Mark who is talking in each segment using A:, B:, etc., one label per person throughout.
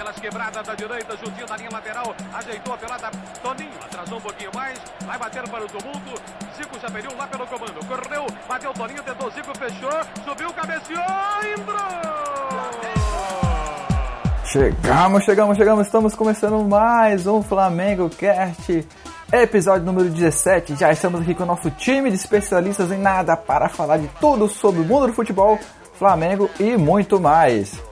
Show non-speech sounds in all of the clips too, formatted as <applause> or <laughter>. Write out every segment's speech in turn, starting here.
A: pelas quebradas da direita, juntinho da linha lateral, ajeitou a pelada, Toninho, atrasou um pouquinho mais, vai bater para o tumulto, Zico perdeu lá pelo comando, correu, bateu Toninho, tentou Zico, fechou, subiu, cabeceou, entrou!
B: Chegamos, chegamos, chegamos, estamos começando mais um Flamengo Cast, episódio número 17. Já estamos aqui com o nosso time de especialistas em nada para falar de tudo sobre o mundo do futebol, Flamengo e muito mais.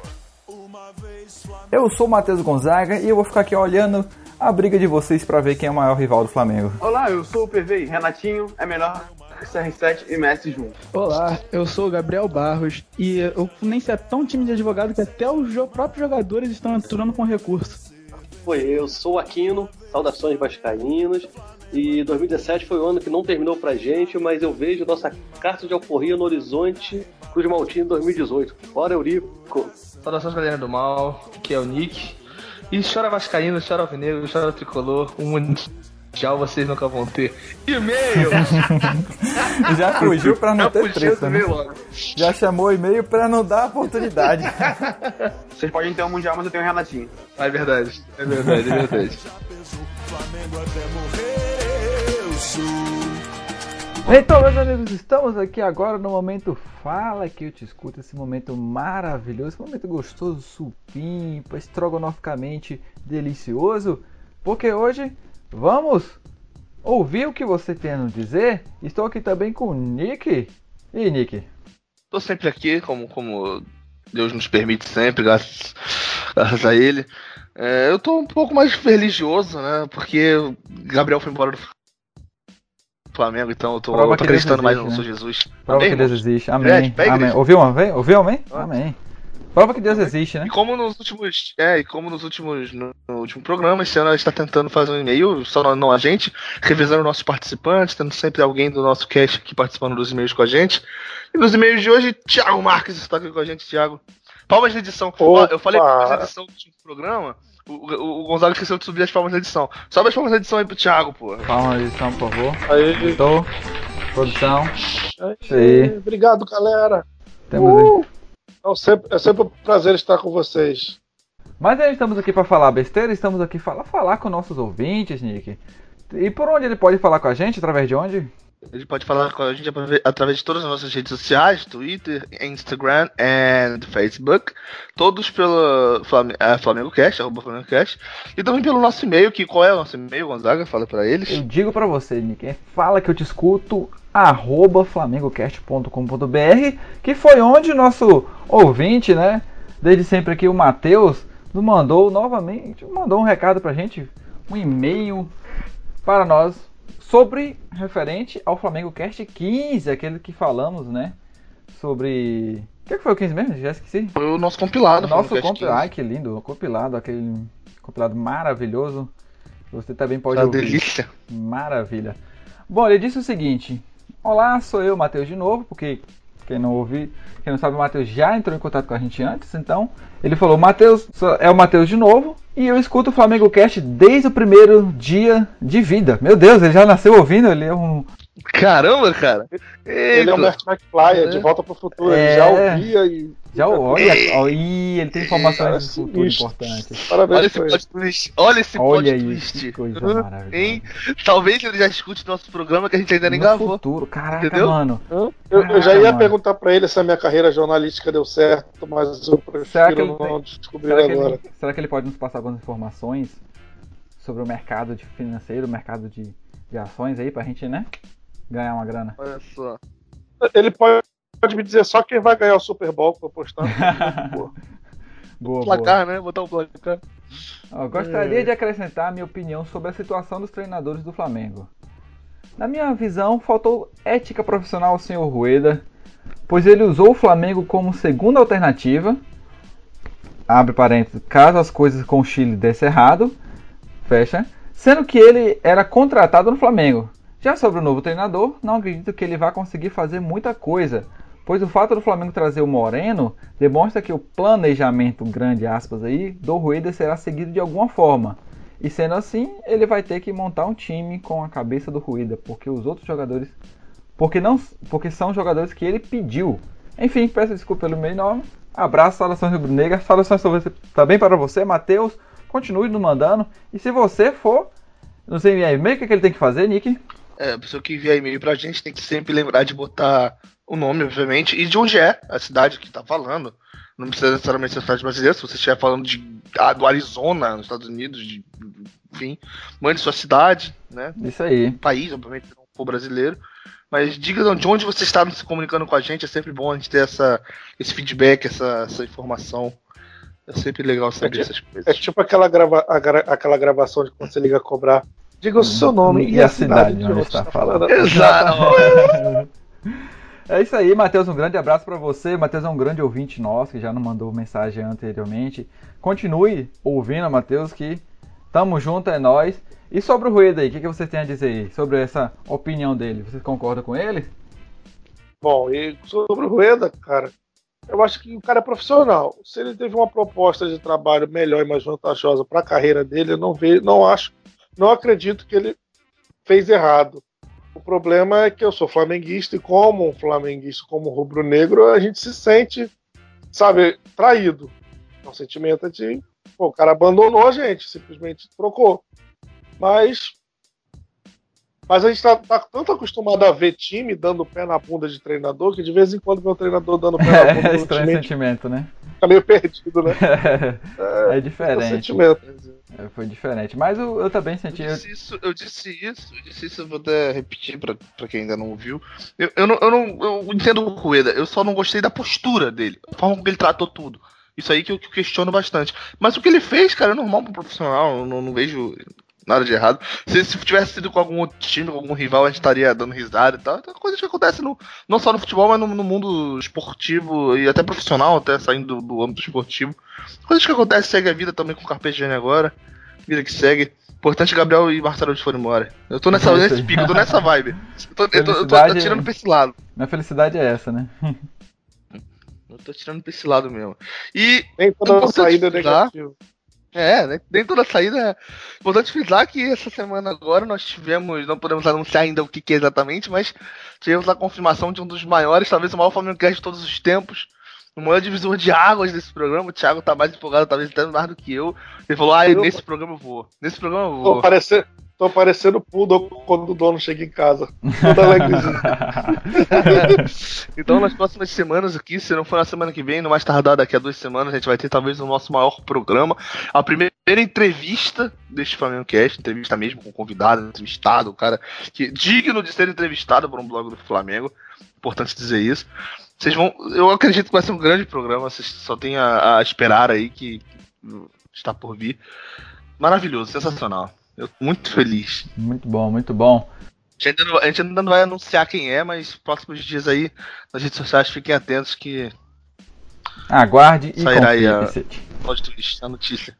B: Eu sou o Matheus Gonzaga e eu vou ficar aqui olhando a briga de vocês para ver quem é o maior rival do Flamengo.
C: Olá, eu sou o PV Renatinho é melhor que CR7 e Messi juntos.
D: Olá, eu sou o Gabriel Barros e eu nem sei é tão time de advogado que até os próprios jogadores estão entrando com recurso.
E: Oi, eu sou o Aquino, saudações vascaínos. E 2017 foi o ano que não terminou pra gente, mas eu vejo nossa carta de alforria no horizonte Cruz Maltino 2018. Bora, Eurico!
F: Saudações galera do mal, que é o Nick. E chora Vascaíno, chora Alvinegro, chora Tricolor. Um mundial vocês nunca vão ter. E-mail! <laughs>
B: Já fugiu pra não ter treta, né? Já chamou e-mail pra não dar oportunidade. <laughs>
C: Vocês podem ter um mundial, mas eu tenho um Renatinho.
F: Ah, é verdade, é verdade, é verdade.
B: Então, meus amigos, estamos aqui agora no momento Fala que eu te escuto, esse momento maravilhoso, esse momento gostoso, supimpa, estrogonoficamente delicioso, porque hoje vamos ouvir o que você tem a nos dizer. Estou aqui também com o Nick. E Nick?
F: Estou sempre aqui, como, como Deus nos permite sempre, graças, graças a ele. É, eu estou um pouco mais religioso, né? Porque Gabriel foi embora do Flamengo, então eu tô, eu tô acreditando existe, mais no né? Jesus.
B: Prova amém, que Deus existe. Amém. amém. Ouviu, amém? Ouviu, amém? Ah. Amém. Prova que Deus existe, né?
F: E como nos últimos. É, e como nos últimos. No, no último programa, esse ano a gente está tentando fazer um e-mail, só não, não, a gente, revisando nossos participantes, tendo sempre alguém do nosso cast aqui participando dos e-mails com a gente. E nos e-mails de hoje, Thiago Marques está aqui com a gente, Thiago. Palmas de edição. Ó, eu falei palmas de edição do último programa. O, o, o Gonzaga esqueceu de subir as palmas da edição. Sobe as palmas da edição aí pro Thiago, pô.
B: Palmas da edição, por favor.
G: Aí.
B: Editor. Produção.
G: Aí. Obrigado, galera.
B: Temos uh!
G: é, sempre, é sempre um prazer estar com vocês.
B: Mas aí estamos aqui para falar besteira, estamos aqui para falar com nossos ouvintes, Nick. E por onde ele pode falar com a gente? Através de onde?
F: Ele pode falar com a gente através de todas as nossas redes sociais, Twitter, Instagram e Facebook, todos pelo é, Flamengo Cast, arroba Flamengo Cast, e também pelo nosso e-mail, que qual é o nosso e-mail, Gonzaga? Fala para eles.
B: Eu digo para você, Nick, é fala que eu te escuto, arroba flamengocast.com.br, que foi onde nosso ouvinte, né, desde sempre aqui, o Matheus, mandou novamente, mandou um recado pra gente, um e-mail para nós sobre referente ao Flamengo Cast 15, aquele que falamos, né? Sobre. O que, que foi o 15 mesmo? Já esqueci.
F: Foi o nosso compilado.
B: O nosso compilado. Ai, que lindo. Compilado, aquele compilado maravilhoso. Você também pode
F: Uma ouvir. delícia.
B: Maravilha. Bom, ele disse o seguinte: Olá, sou eu, Matheus, de novo, porque quem não ouvi, quem não sabe, o Matheus já entrou em contato com a gente antes, então ele falou: Matheus, é o Matheus de novo, e eu escuto o Flamengo Cast desde o primeiro dia de vida. Meu Deus, ele já nasceu ouvindo, ele é um.
F: Caramba, cara!
G: Ele é o Mert McFly, é. de volta pro futuro, é... ele já ouvia e
B: já olha, olha, ele tem informações do futuro importantes.
F: Parabéns olha esse plot twist. Olha esse
B: olha
F: plot
B: twist. Que coisa hum,
F: hein? Talvez ele já escute nosso programa que a gente ainda nem no gravou.
B: futuro, caraca, Entendeu? mano.
G: Eu, caraca, eu já ia mano. perguntar pra ele se a minha carreira jornalística deu certo, mas eu prefiro que não descobrir será agora.
B: Ele, será que ele pode nos passar algumas informações sobre o mercado de financeiro, o mercado de, de ações aí pra gente, né? Ganhar uma grana.
F: Olha só.
G: Ele pode pode me dizer só quem vai ganhar o Super Bowl pra postar. <laughs>
B: boa,
F: placar, boa. né? Botar o placar.
B: gostaria é. de acrescentar a minha opinião sobre a situação dos treinadores do Flamengo. Na minha visão, faltou ética profissional ao senhor Rueda, pois ele usou o Flamengo como segunda alternativa. Abre parênteses, caso as coisas com o Chile dessem errado, fecha. Sendo que ele era contratado no Flamengo. Já sobre o novo treinador, não acredito que ele vá conseguir fazer muita coisa, pois o fato do Flamengo trazer o Moreno demonstra que o planejamento, grande aspas aí, do Rueda será seguido de alguma forma. E sendo assim, ele vai ter que montar um time com a cabeça do Rueda, porque os outros jogadores, porque não, porque são jogadores que ele pediu. Enfim, peço desculpa pelo meu nome, Abraço, saudações rubro-negras, saudações também para você, Matheus. Continue nos mandando. E se você for nos enviar e-mail, o que, é que ele tem que fazer, Nick?
F: É, a pessoa que enviar e-mail pra gente tem que sempre lembrar de botar o nome, obviamente, e de onde é a cidade que tá falando. Não precisa necessariamente ser cidade brasileira, se você estiver falando de, ah, do Arizona, nos Estados Unidos, de, enfim, mande sua cidade, né?
B: Isso aí.
F: País, obviamente, se não for brasileiro. Mas diga de onde você está se comunicando com a gente, é sempre bom a gente ter essa, esse feedback, essa, essa informação. É sempre legal saber é tipo, essas coisas.
G: É tipo aquela, grava, aquela gravação de quando você liga a cobrar. Diga o seu nome
B: e, e a cidade, cidade onde está falando.
F: Exato. <laughs>
B: É isso aí, Matheus. Um grande abraço para você. Matheus é um grande ouvinte nosso que já nos mandou mensagem anteriormente. Continue ouvindo, Matheus, que tamo junto, é nós. E sobre o Rueda aí, o que, que você tem a dizer aí? Sobre essa opinião dele? Você concorda com ele?
G: Bom, e sobre o Rueda, cara, eu acho que o cara é profissional. Se ele teve uma proposta de trabalho melhor e mais vantajosa para a carreira dele, eu não vejo, não acho, não acredito que ele fez errado. O problema é que eu sou flamenguista e como um flamenguista, como rubro-negro, a gente se sente, sabe, traído. É um sentimento de, pô, o cara abandonou a gente, simplesmente trocou. Mas mas a gente tá, tá, tanto acostumado a ver time dando pé na bunda de treinador que de vez em quando vê o treinador dando pé na <laughs> bunda.
B: É estranho time, sentimento, né?
G: Fica meio perdido, né? <laughs>
B: é, é diferente.
G: sentimento.
B: É, foi diferente. Mas eu, eu também senti.
F: Eu disse isso, eu disse isso, eu disse isso, eu vou até repetir pra, pra quem ainda não ouviu. Eu, eu, não, eu, não, eu entendo o Rueda, eu só não gostei da postura dele, a forma como ele tratou tudo. Isso aí que eu, que eu questiono bastante. Mas o que ele fez, cara, é normal pro profissional, eu não, não vejo nada de errado. Se, se tivesse sido com algum outro time, com algum rival, a gente estaria dando risada e tal. Então, coisas que acontecem no, não só no futebol, mas no, no, mundo esportivo e até profissional, até saindo do, do âmbito esportivo. Coisas que acontecem, segue a vida também com o Carpegiani agora. Vida que segue. Importante Gabriel e Marcelo de foram embora. Eu tô nessa, nesse pico, eu tô nessa vibe. Eu tô, eu tô, eu tô atirando pra esse lado.
B: Minha felicidade é essa, né?
F: eu tô tirando pra esse lado mesmo. E.
G: Nem toda saída é negativa.
F: É, né? dentro da saída. É importante frisar que essa semana agora nós tivemos, não podemos anunciar ainda o que, que é exatamente, mas tivemos a confirmação de um dos maiores, talvez o maior Flamengo de todos os tempos, o maior divisor de águas desse programa. O Thiago tá mais empolgado, talvez até mais do que eu. Ele falou: ah, nesse programa eu vou. Nesse programa eu vou.
G: Tô parecendo, tô parecendo Poodle quando o dono chega em casa. <laughs>
F: então, nas próximas semanas aqui, se não for na semana que vem, no mais tardar daqui a duas semanas, a gente vai ter talvez o nosso maior programa. A primeira entrevista deste Flamengo Cast, entrevista mesmo com convidado, entrevistado, o cara que digno de ser entrevistado por um blog do Flamengo. Importante dizer isso. Vocês vão. Eu acredito que vai ser um grande programa. Vocês só tem a, a esperar aí que está por vir. Maravilhoso, sensacional. Eu tô muito feliz.
B: Muito bom, muito bom.
F: A gente, ainda não, a gente ainda não vai anunciar quem é, mas próximos dias aí nas redes sociais fiquem atentos que.
B: Aguarde e
F: sairá aí a, a notícia.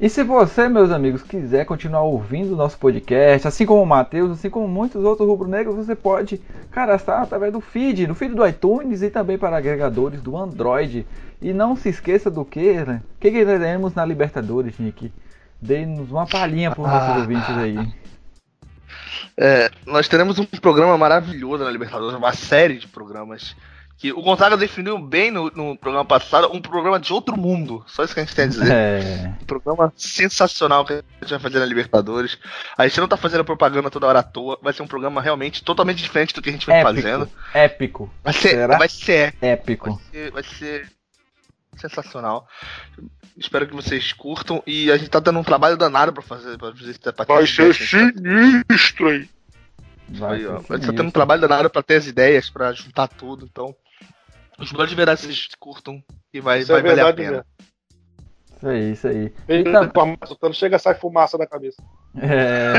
B: E se você, meus amigos, quiser continuar ouvindo o nosso podcast, assim como o Matheus, assim como muitos outros rubro-negros, você pode cadastrar através do feed, do feed do iTunes e também para agregadores do Android. E não se esqueça do que, né? O que, que teremos na Libertadores, Nick? Dê-nos uma palhinha para os nossos ah, ouvintes aí.
F: É, nós teremos um programa maravilhoso na Libertadores, uma série de programas que o Gonzaga definiu bem no, no, programa passado, um programa de outro mundo. Só isso que a gente tem a dizer.
B: É.
F: Um programa sensacional que a gente vai fazer na Libertadores. A gente não tá fazendo propaganda toda hora à toa. Vai ser um programa realmente totalmente diferente do que a gente vem
B: épico,
F: fazendo.
B: Épico.
F: Vai ser, Será? vai ser
B: épico.
F: Vai ser, vai ser sensacional. Espero que vocês curtam. E a gente tá dando um trabalho danado pra fazer. Pra fazer
G: pra vai ser sinistro aí.
F: Vai, aí, ó. A gente tá tendo um trabalho danado pra ter as ideias, pra juntar tudo. Então, Espero de verdade vocês curtam e vai, isso vai é valer a pena. Mesmo.
B: Isso aí, isso aí.
G: Eita, <laughs> então... chega sai fumaça da cabeça.
B: É.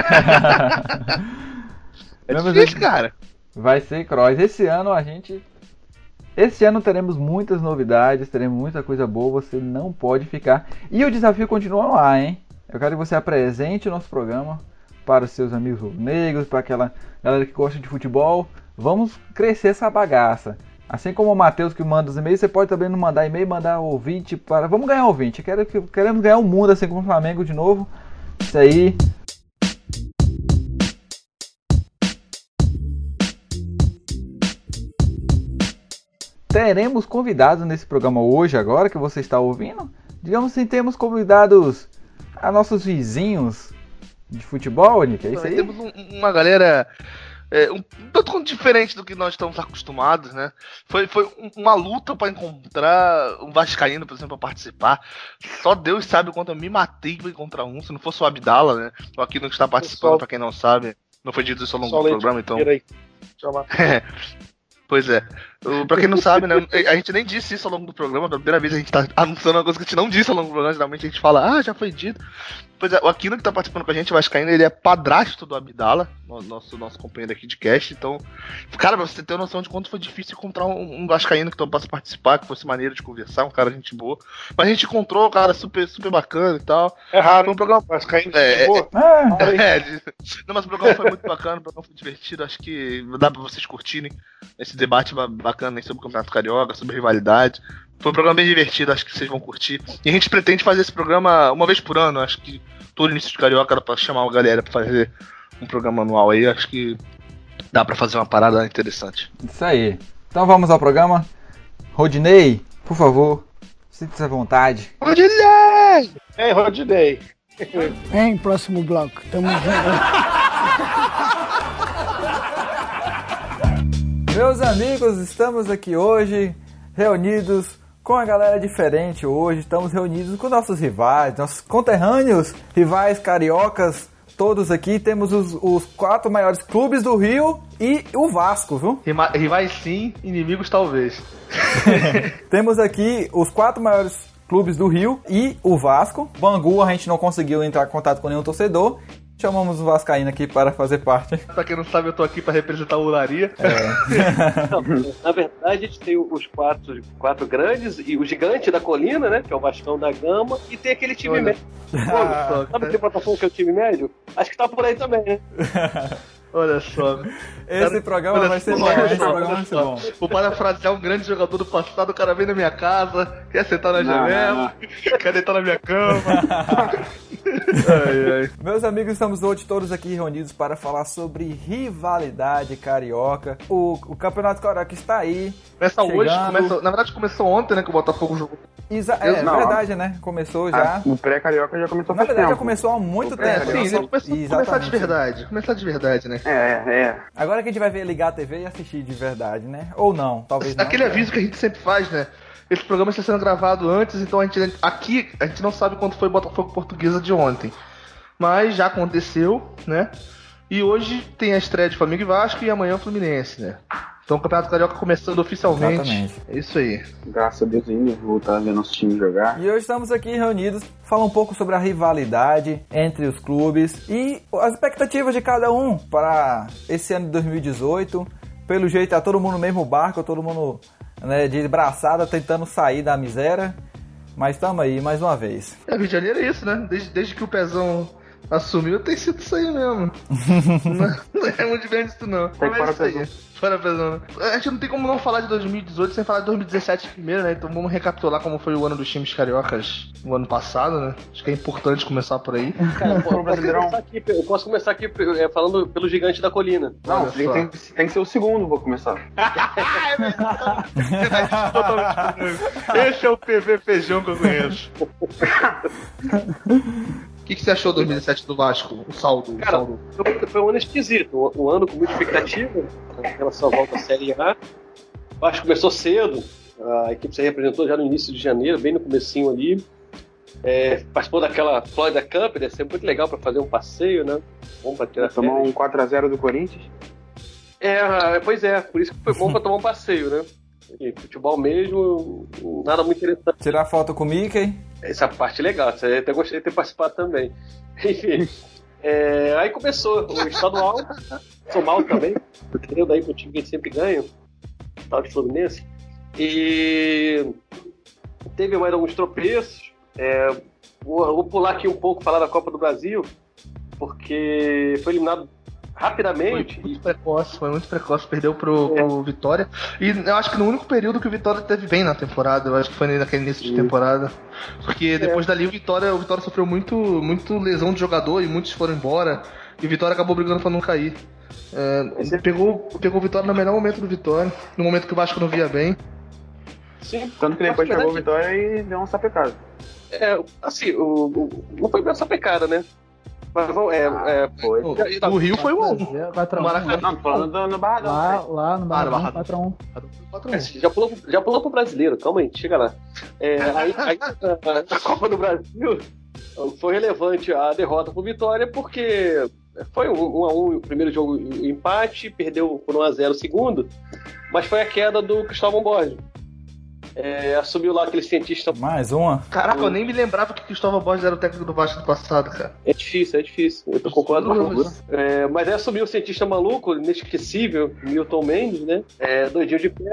B: <laughs>
F: é difícil, cara.
B: Vai ser cross. Esse ano a gente. Esse ano teremos muitas novidades, teremos muita coisa boa, você não pode ficar. E o desafio continua lá, hein? Eu quero que você apresente o nosso programa para os seus amigos negros, para aquela galera que gosta de futebol. Vamos crescer essa bagaça. Assim como o Matheus que manda os e-mails, você pode também mandar e-mail, mandar ouvinte para. Vamos ganhar ouvinte. Quero, queremos ganhar o mundo assim como o Flamengo de novo. Isso aí. Teremos convidados nesse programa hoje, agora que você está ouvindo. Digamos assim, temos convidados a nossos vizinhos de futebol, Nick, é isso aí?
F: Temos um- uma galera é, um tanto quanto diferente do que nós estamos acostumados, né? Foi, foi um- uma luta pra encontrar um Vascaíno, por exemplo, pra participar. Só Deus sabe o quanto eu me matei pra encontrar um. Se não fosse o Abdala, né? O Aquino que está participando, pra quem não sabe. Não foi dito isso ao longo do programa, então.
G: Peraí. Chama. <laughs>
F: Pois é. Pra quem não sabe, né? A gente nem disse isso ao longo do programa. Pela primeira vez a gente tá anunciando uma coisa que a gente não disse ao longo do programa. Geralmente a gente fala, ah, já foi dito. Pois é, o Aquino que tá participando com a gente, o Vascaíno, ele é padrasto do Abdala, no- nosso, nosso companheiro aqui de cast. Então, cara, pra você ter noção de quanto foi difícil encontrar um, um Vascaíno que topasse participar, que fosse maneiro de conversar, um cara gente boa. Mas a gente encontrou, cara super, super bacana e tal.
G: É raro,
F: Foi um programa.
G: Mas caindo
F: É, é,
G: boa.
B: Ah,
F: É, de- não, mas o programa foi muito bacana, o programa foi divertido, acho que dá pra vocês curtirem esse debate ba- bacana aí sobre o Campeonato Carioca, sobre rivalidade. Foi um programa bem divertido, acho que vocês vão curtir. E a gente pretende fazer esse programa uma vez por ano, acho que todo início de Carioca era pra chamar a galera pra fazer um programa anual aí, acho que dá pra fazer uma parada interessante.
B: isso aí. Então vamos ao programa. Rodinei, por favor, sinta-se à vontade.
F: Rodinei!
G: Ei, Rodney.
H: Vem, próximo bloco. Tamo junto. <laughs>
B: Meus amigos, estamos aqui hoje reunidos com a galera diferente hoje. Estamos reunidos com nossos rivais, nossos conterrâneos, rivais cariocas, todos aqui. Temos os, os quatro maiores clubes do Rio e o Vasco, viu?
F: Rima- Rivais sim, inimigos talvez. <laughs>
B: Temos aqui os quatro maiores clubes do Rio e o Vasco. Bangu, a gente não conseguiu entrar em contato com nenhum torcedor. Chamamos o Vascaíno aqui para fazer parte. <laughs>
F: Pra quem não sabe, eu tô aqui pra representar o Ularia. <laughs>
E: Não, na verdade, a gente tem os quatro, quatro grandes e o gigante da colina, né? Que é o Bastão da Gama, e tem aquele time
F: Olha.
E: médio. Pô, sabe aquele Botafogo que é o time médio? Acho que tá por aí também, né? <laughs>
F: Olha só.
B: Esse
F: Cara,
B: programa
F: olha
B: vai ser bom, esse
F: só,
B: programa vai ser bom.
F: Vou parafrasear um grande jogador do passado, o cara vem na minha casa, quer sentar na janela, <laughs> quer deitar na minha cama. <laughs> ai, ai.
B: Meus amigos, estamos hoje todos aqui reunidos para falar sobre rivalidade carioca. O, o Campeonato Carioca está aí.
F: Começa hoje,
B: Chegando.
F: começa, na verdade começou ontem, né, que o Botafogo jogou.
B: Exa é
C: Não.
B: verdade, né? Começou já.
C: Ah, o pré-carioca já começou
B: Na
C: faz
B: verdade, já
C: tempo.
B: começou há muito
C: O
B: tempo.
F: Sim, começou, começar de verdade, começar de verdade, né.
C: É, é.
B: Agora que a gente vai ver ligar a TV e assistir de verdade, né? Ou não, talvez não.
F: Aquele aviso que a gente sempre faz, né? Esse programa está sendo gravado antes, então a gente aqui a gente não sabe quanto foi o Botafogo Portuguesa de ontem. Mas já aconteceu, né? E hoje tem a estreia de Flamengo e Vasco e amanhã o Fluminense, né? Então o Campeonato Carioca começando oficialmente.
B: Exatamente.
F: É isso aí.
C: Graças a Deus ainda voltar a ver nosso time jogar.
B: E hoje estamos aqui reunidos para falar um pouco sobre a rivalidade entre os clubes e as expectativas de cada um para esse ano de 2018. Pelo jeito, tá todo mundo no mesmo barco, todo mundo né, de braçada tentando sair da miséria. Mas estamos aí mais uma vez.
F: É, Rio de Janeiro é isso, né? Desde, desde que o Pezão assumiu, tem sido isso aí mesmo. <laughs> não, não é muito diferente isso não.
C: Tem que
F: Mas é
C: parar
F: isso aí. Fora né? A gente não tem como não falar de 2018 sem falar de 2017 primeiro, né? Então vamos recapitular como foi o ano dos times cariocas no ano passado, né? Acho que é importante começar por aí. <laughs>
E: Cara,
C: Pro
E: eu, posso
C: Brasileirão.
E: começar aqui, eu posso começar aqui é, falando pelo gigante da colina.
C: Não, tem, tem, tem que ser o segundo, vou começar. <laughs>
F: Esse é o PV Feijão que eu conheço. O que, que você achou do 2017 do Vasco? O saldo. o
E: Cara,
F: saldo.
E: Foi, um ano esquisito, um, ano com muita expectativa em relação à volta à Série A. O Vasco começou cedo, a equipe se representou já no início de janeiro, bem no comecinho ali. É, participou daquela Florida Cup, deve ser muito legal para fazer um passeio, né? Bom para tirar
C: Tomou um 4x0 do Corinthians.
E: É, pois é, por isso que foi bom para tomar um passeio, né? E futebol mesmo, nada muito interessante.
B: Tirar foto com o Mickey.
E: Essa parte é legal, você até gostaria de ter participado também. <laughs> Enfim, é, aí começou o estadual, sou mal também, entendeu? Daí pro time que sempre ganha, tal de Fluminense. E teve mais alguns tropeços. É, vou, vou pular aqui um pouco, falar da Copa do Brasil, porque foi eliminado
F: Foi
E: rapidamente.
F: muito precoce, foi muito precoce, perdeu pro, pro Vitória. E eu acho que no único período que o Vitória teve bem na temporada, eu acho que foi naquele início de temporada. Porque depois dali o Vitória, o Vitória sofreu muito, muito lesão de jogador e muitos foram embora. E o Vitória acabou brigando pra não cair. É, pegou, pegou o Vitória no melhor momento do Vitória, no momento que o Vasco não via bem.
E: Sim,
C: Tanto que depois pegou o Vitória e deu uma sapecada.
E: É, assim, o, o- não foi bem essa pecada, né? Mas vamos, é, é,
C: Foi.
F: O, o Rio foi um.
D: 4x1.
F: Maracanã.
C: Não, falando do, no Barradão.
D: Lá, lá no
F: Ah, no
D: Barradão,
F: Barradão.
D: 4x1.
E: É, já, pulou, pro- já pulou pro brasileiro, calma aí, chega lá. É, aí, <laughs> aí, a, a Copa do Brasil foi relevante a derrota pro Vitória, porque foi um, um a um o primeiro jogo em empate, perdeu por 1x0 o segundo, mas foi a queda do Cristóvão Borges. É, assumiu lá aquele cientista.
B: Mais uma.
F: Caraca, eu nem me lembrava que Cristóvão Borges era o técnico do Vasco do passado, cara.
E: É difícil, é difícil. Eu concordo com você. É, mas aí assumiu o cientista maluco, inesquecível, Milton Mendes, né? É, doidinho de pé.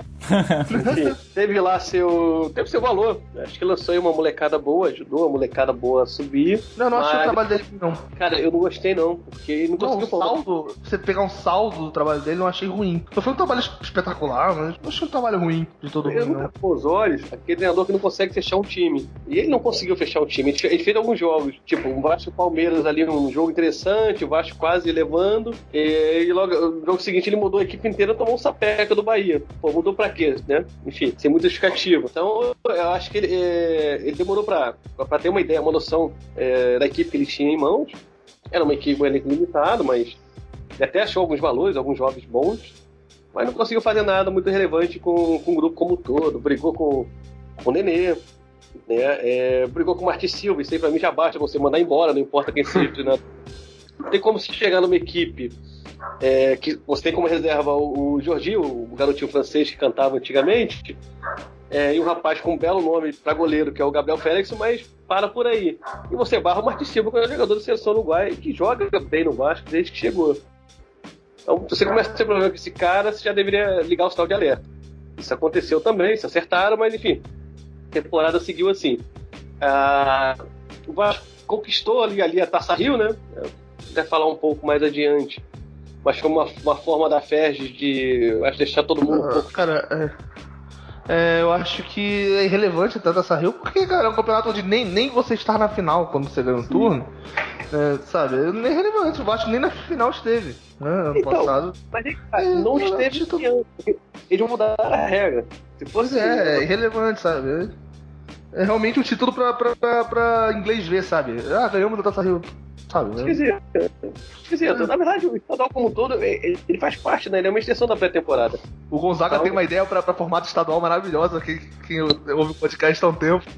E: Enfim, <laughs> teve lá seu. Teve seu valor. Acho que lançou aí uma molecada boa, ajudou a molecada boa a subir.
F: Não, não achei
E: Mas-
F: o trabalho dele, não.
E: Cara, eu não gostei não, porque ele não
F: Não,
E: conseguiu formar.
F: saldo, você pegar um saldo do trabalho dele, eu achei ruim. Não foi um trabalho espetacular, mas não achei um trabalho ruim de todo mundo,
E: nunca
F: não.
E: Olhos aquele treinador que não consegue fechar um time. E ele não conseguiu fechar um time. Ele fe- ele fez alguns jogos, tipo, o Vasco Palmeiras ali, um jogo interessante, o Vasco quase levando. E, e logo no jogo seguinte ele mudou a equipe inteira tomou um sapeca do Bahia. Pô, mudou pra quê, né? Enfim, sem muita justificativa. Então eu acho que ele, é, ele demorou pra, pra ter uma ideia, uma noção é, da equipe que ele tinha em mãos. Era uma equipe elenco limitado, mas até achou alguns valores, alguns jogos bons mas não conseguiu fazer nada muito relevante com, com o grupo como um todo. Brigou com, com o Nenê, né? É, brigou com o Martins Silva. Isso aí pra mim já basta você mandar embora, não importa quem seja. treinador. Não tem como se chegar numa equipe é, que você tem como reserva o, o Jorginho, o garotinho francês que cantava antigamente, é, e um rapaz com um belo nome para goleiro, que é o Gabriel Félix, mas para por aí. E você barra o Martins Silva, que é um jogador da seleção uruguai, que joga bem no Vasco desde que chegou. Então, se você começa a ter problema com esse cara, você já deveria ligar o sinal de alerta. Isso aconteceu também, se acertaram, mas enfim, a temporada seguiu assim. Ah, o Vasco conquistou ali, ali a Taça Rio, né? Eu Até falar um pouco mais adiante. Mas foi uma, uma forma da Ferg de acho, deixar todo mundo um
F: Ah,
E: pouco.
F: Cara, é, é, eu acho que é irrelevante até dessa Rio, porque, cara, é um campeonato onde nem, nem você estar na final quando você ganha um turno, é, sabe? Nem é relevante, o Vasco nem na final esteve, né? Ano
E: Então,
F: passado.
E: Mas cara,
F: É,
E: não
F: eu
E: esteve
F: acho
E: esse ano, Eles mudaram a regra. Se
F: Pois
E: fosse.
F: é, é irrelevante, sabe? É, é realmente um título pra, pra, pra, pra inglês ver, sabe? Ah, ganhamos da Taça Rio, sabe? né?
E: Esquisito. Esquisito. Na verdade, o estadual como um todo, ele ele faz parte, né? Ele é uma extensão da pré-temporada.
F: O Gonzaga
E: Então-
F: tem uma ideia pra, pra formato estadual maravilhosa, quem, quem ouve o podcast há um tempo. <laughs>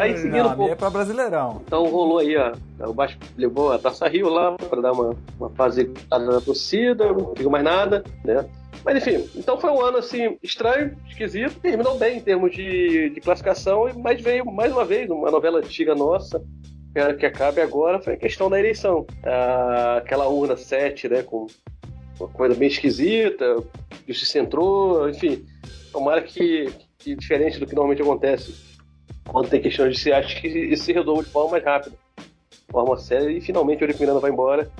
E: Aí seguindo
B: Não,
E: um
B: a minha
E: pouco.
B: é pra Brasileirão.
E: Então rolou aí, ó. O Vasco levou a Taça Rio lá pra dar uma, uma fase na torcida, não fica mais nada, né? Mas enfim, então foi um ano assim, estranho, esquisito, terminou bem em termos de, de classificação, mas veio mais uma vez uma novela antiga nossa, que- acabe agora, foi a questão da eleição. Ah, aquela urna 7, né, com uma coisa bem esquisita, justiça entrou, enfim. Tomara que, que diferente do que normalmente acontece quando tem questões judiciais, que isso se resolva de forma mais rápida, de forma séria, e finalmente o Eurico Miranda vai embora,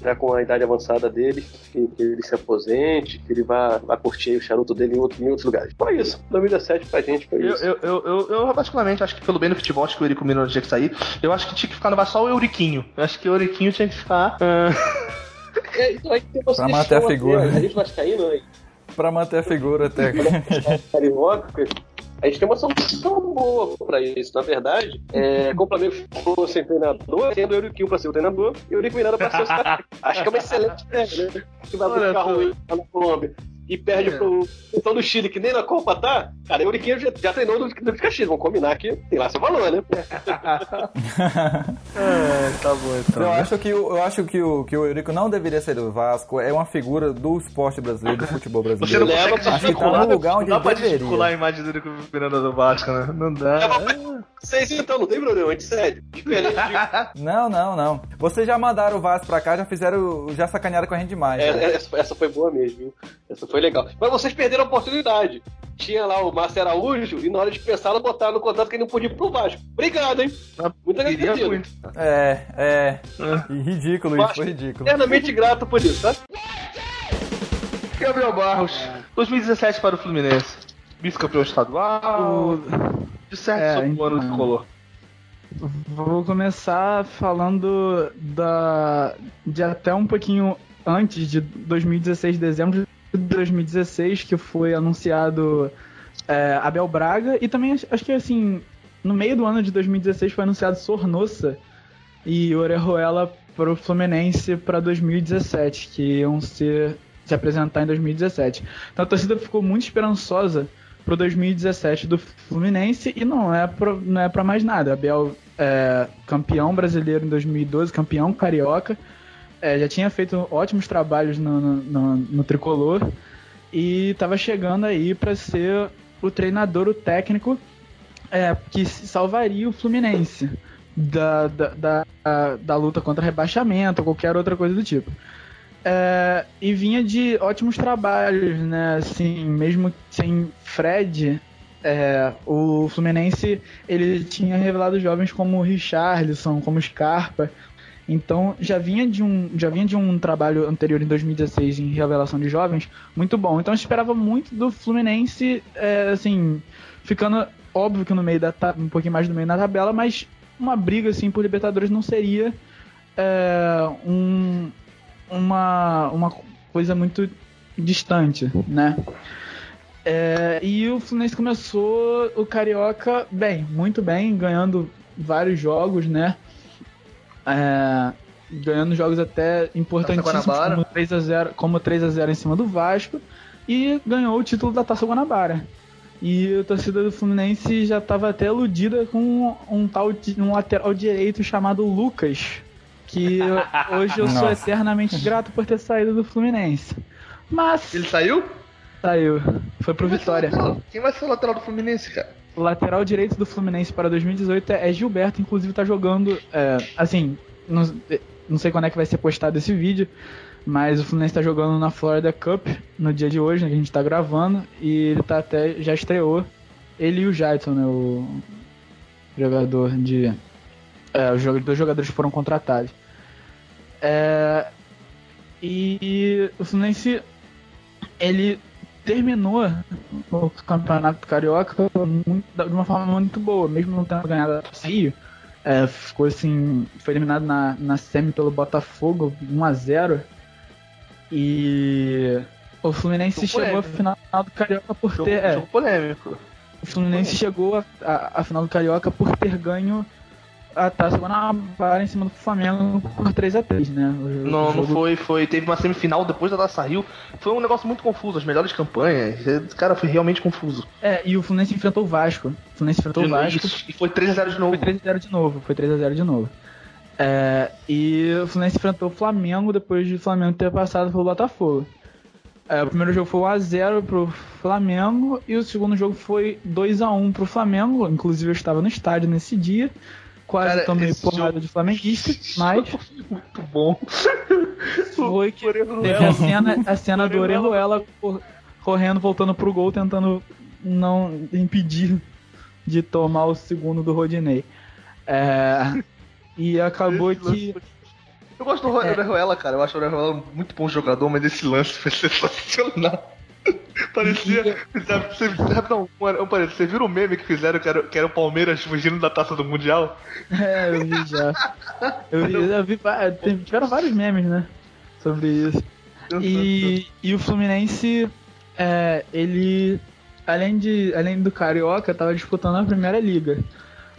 E: já com a idade avançada dele, que, que ele se aposente, que ele vá, vá curtir o charuto dele em, outro, em outros lugares. Foi isso, 2017 pra gente foi
F: Eu,
E: isso.
F: eu, eu, eu, eu, particularmente, acho que pelo bem do futebol, acho que o Eurico Miranda tinha que sair. Eu acho que tinha que ficar no Vasco só o Euriquinho. Eu acho que o Euriquinho tinha que ficar. ah,
E: É, então aí
B: Pra manter a
E: sugestão
B: figura,
E: até,
B: né?
E: A gente vascaíno, né?
B: Pra manter a figura até. <laughs>
E: carioca, a gente tem uma solução boa pra isso. Na verdade, é, como o Flamengo ficou sem treinador, tendo o Euriquinho pra ser o treinador e o Eurico Miranda pra ser o. <laughs> Acho que é uma excelente ideia, né? Que vai
F: só.
E: ruim lá na Colômbia e perde
F: É.
E: pro então do Chile, que nem na Copa tá. Cara, o Euriquinho já, já treinou no, no Caxias. Vamos combinar que tem lá seu valor, né? <laughs>
F: é, tá bom então.
B: Eu acho que, o- eu acho que, o, que o Eurico não deveria ser do Vasco. É uma figura do esporte brasileiro, do futebol
F: Você
B: brasileiro.
F: não
E: Leva pra-
B: Acho que tá no lugar
F: não
B: onde
F: dá pra
B: deveria.
F: desvincular a imagem do Eurico Miranda do Vasco, né? Não dá.
E: Vocês então, não tem problema, a gente sério. <laughs>
B: Não, não, não. Vocês já mandaram o Vasco pra cá, já fizeram. Já sacanearam com a gente demais.
E: É,
B: né?
E: é, essa, essa foi boa mesmo, viu? Essa foi legal. Mas vocês perderam a oportunidade. Tinha lá o Márcio Araújo e na hora de pensar, botaram no contrato que ele não podia ir pro Vasco. Obrigado, hein? Muito
F: Queria
E: agradecido.
F: muito.
B: É, é. E ridículo isso, foi ridículo.
E: Eternamente grato por isso, tá?
F: Gabriel Barros, 2017 para o Fluminense. Vice-campeão estadual. De certo
D: É,
F: sobre o
D: então.
F: ano de color.
D: Vou começar falando da de até um pouquinho antes de 2016, dezembro de de 2016 que foi anunciado é, Abel Braga e também acho- que assim, no meio do ano de 2016 foi anunciado Sornosa e Orejuela para o Fluminense para 2017, que iam ser, se apresentar em 2017. Então a torcida ficou muito esperançosa pro 2017 do Fluminense e não é pro, não é para mais nada. Abel é campeão brasileiro em 2012, campeão carioca, é, já tinha feito ótimos trabalhos no, no, no- no tricolor e estava chegando aí para ser o treinador, o técnico é, que salvaria o Fluminense da, da, da, da luta contra rebaixamento ou qualquer outra coisa do tipo. É, e vinha de ótimos trabalhos, né? Assim, mesmo sem Fred, é, o Fluminense ele tinha revelado jovens como Richarlison, como Scarpa. Então já vinha de um já vinha de um trabalho anterior em 2016 em revelação de jovens muito bom. Então eu esperava muito do Fluminense, é, assim, ficando óbvio que no meio da um pouquinho mais no meio da tabela, mas uma briga assim por Libertadores não seria é, um, uma, uma coisa muito distante, né? É, e o Fluminense começou o Carioca bem, muito bem, ganhando vários jogos, né? É, ganhando jogos até importantíssimos, como 3x0 como 3 a 0 em cima do Vasco, e ganhou o título da Taça Guanabara. E a torcida do Fluminense já estava até iludida com um tal de, um lateral direito chamado Lucas, que <laughs> hoje eu sou eternamente grato por ter saído do Fluminense. Mas
F: Ele saiu?
D: saiu, foi pro
F: Quem vai
D: Vitória.
F: lateral- Quem vai ser o lateral do Fluminense, cara?
D: O lateral direito do Fluminense para 2018 é Gilberto, inclusive tá jogando, é, assim, não, não sei quando é que vai ser postado esse vídeo, mas o Fluminense tá jogando na Florida Cup no dia de hoje, né, que a gente tá gravando, e ele tá até, já estreou, ele e o Jason, né, o jogador de... É, os dois jogadores foram contratados. É, e o Fluminense, ele terminou o campeonato carioca muito- de uma forma muito boa, mesmo não tendo ganhado a Rio. É, ficou assim, foi eliminado na, na semi pelo Botafogo 1x0 e o Fluminense
F: Jogo
D: chegou à
F: polêmico.
D: final do Carioca por
F: Jogo,
D: ter. é,
F: jogo polêmico.
D: o Fluminense chegou à- à à final do Carioca por ter ganho a Taça Guanabara em cima do Flamengo por 3x3, né? Jogo-
F: Não, não
D: jogo-
F: foi, foi. Teve uma semifinal depois da Taça Rio. Foi um negócio muito confuso, as melhores campanhas. Esse Cara, foi realmente confuso.
D: É, e o Fluminense enfrentou o Vasco. O Fluminense enfrentou o Vasco.
F: Isso, e foi 3x0 de novo.
D: Foi 3x0 de novo, foi 3x0 de novo. É, e o Fluminense enfrentou o Flamengo depois de o Flamengo ter passado pelo Botafogo. É, o primeiro jogo foi 1x0 pro Flamengo e o segundo jogo foi 2x1 pro Flamengo. Inclusive eu estava no estádio nesse dia. Quase
F: Cara,
D: tomei porrada <laughs>
F: jogo-
D: de flamenguista, mas
F: Muito bom. <laughs>
D: foi que teve a cena, a cena do Orejuela cor- correndo, voltando pro gol, tentando não impedir de tomar o segundo do Rodinei. É, e acabou
F: Esse lance
D: que.
F: foi- Eu gosto do
D: É.
F: Orejuela, cara. Eu acho o Orejuela muito bom jogador, mas esse lance foi <laughs> sensacional. <laughs> Parecia. Sabe, você, sabe, não, parece, você viu o meme que fizeram que era, que era o Palmeiras fugindo da taça do Mundial?
D: É, eu vi já. Eu vi, eu vi tiveram vários memes, né? Sobre isso. E, e o Fluminense, é, ele, além, de, além do Carioca, estava disputando a Primeira Liga.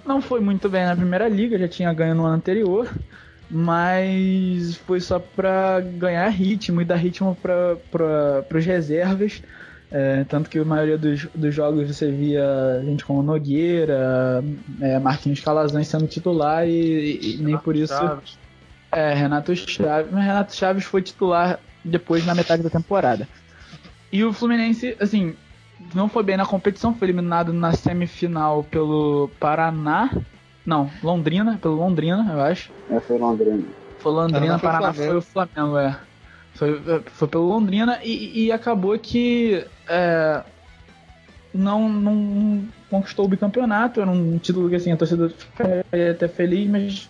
D: Não foi muito bem na Primeira Liga, já tinha ganho no ano anterior, mas foi só para ganhar ritmo e dar ritmo para os reservas. É, tanto que a maioria dos, dos jogos você via gente como Nogueira, é, Marquinhos Calazans sendo titular e, e nem por isso.
F: Chaves.
D: É, Renato Chaves. Mas Renato Chaves foi titular depois na metade da temporada. E o Fluminense, assim, não foi bem na competição, foi eliminado na semifinal pelo Paraná. Não, Londrina, pelo Londrina, eu acho.
C: É, foi Londrina.
D: Foi Londrina,
F: Paraná foi o
D: Paraná
F: Flamengo.
D: foi o Flamengo, é. Foi, foi pelo Londrina e, e acabou que é, não, não conquistou o bicampeonato. Era um título que assim, a torcida ficaria até feliz, mas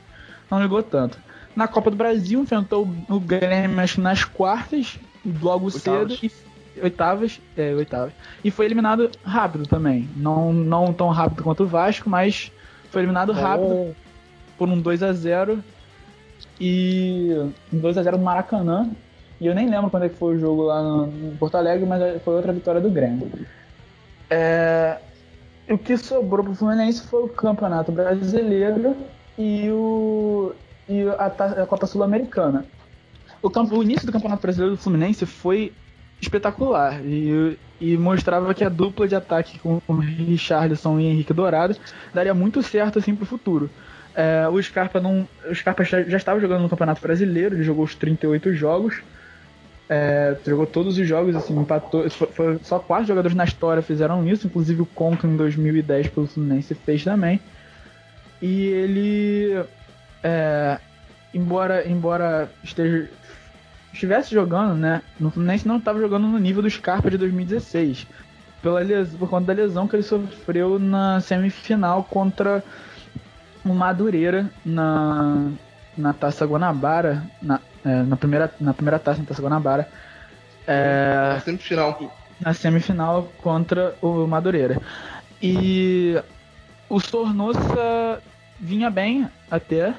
D: não ligou tanto. Na Copa do Brasil, enfrentou o Grêmio acho que nas quartas, logo
F: Oitavas.
D: cedo. E, oitavas, é, oitavas. E foi eliminado rápido também. Não, não tão rápido quanto o Vasco, mas foi eliminado rápido por um 2 a 0 e um 2 a 0 no Maracanã E eu nem lembro quando é que foi o jogo lá no, no Porto Alegre, mas foi outra vitória do Grêmio. É, o que sobrou pro Fluminense foi o Campeonato Brasileiro e, o, e a, a Copa Sul-Americana. O, o, início do Campeonato Brasileiro do Fluminense foi espetacular e, e mostrava que a dupla de ataque com o Richarlison e Henrique Dourado daria muito certo assim pro futuro. É, o Scarpa não, o Scarpa já, já estava jogando no Campeonato Brasileiro, ele jogou os 38 jogos. É, jogou todos os jogos, assim, empatou. Foi, foi, só quatro jogadores na história fizeram isso, inclusive o Conca em 2010 pelo Fluminense fez também. E ele, é, embora, embora esteja, estivesse jogando, né, no Fluminense não estava jogando no nível do Scarpa de 2016, pela lesão, por conta da lesão que ele sofreu na semifinal contra o Madureira na, na Taça Guanabara, na, é, na, primeira, na primeira taça na Taça Guanabara. É,
F: na semifinal.
D: Na semifinal contra o Madureira. E o Sornosa vinha bem até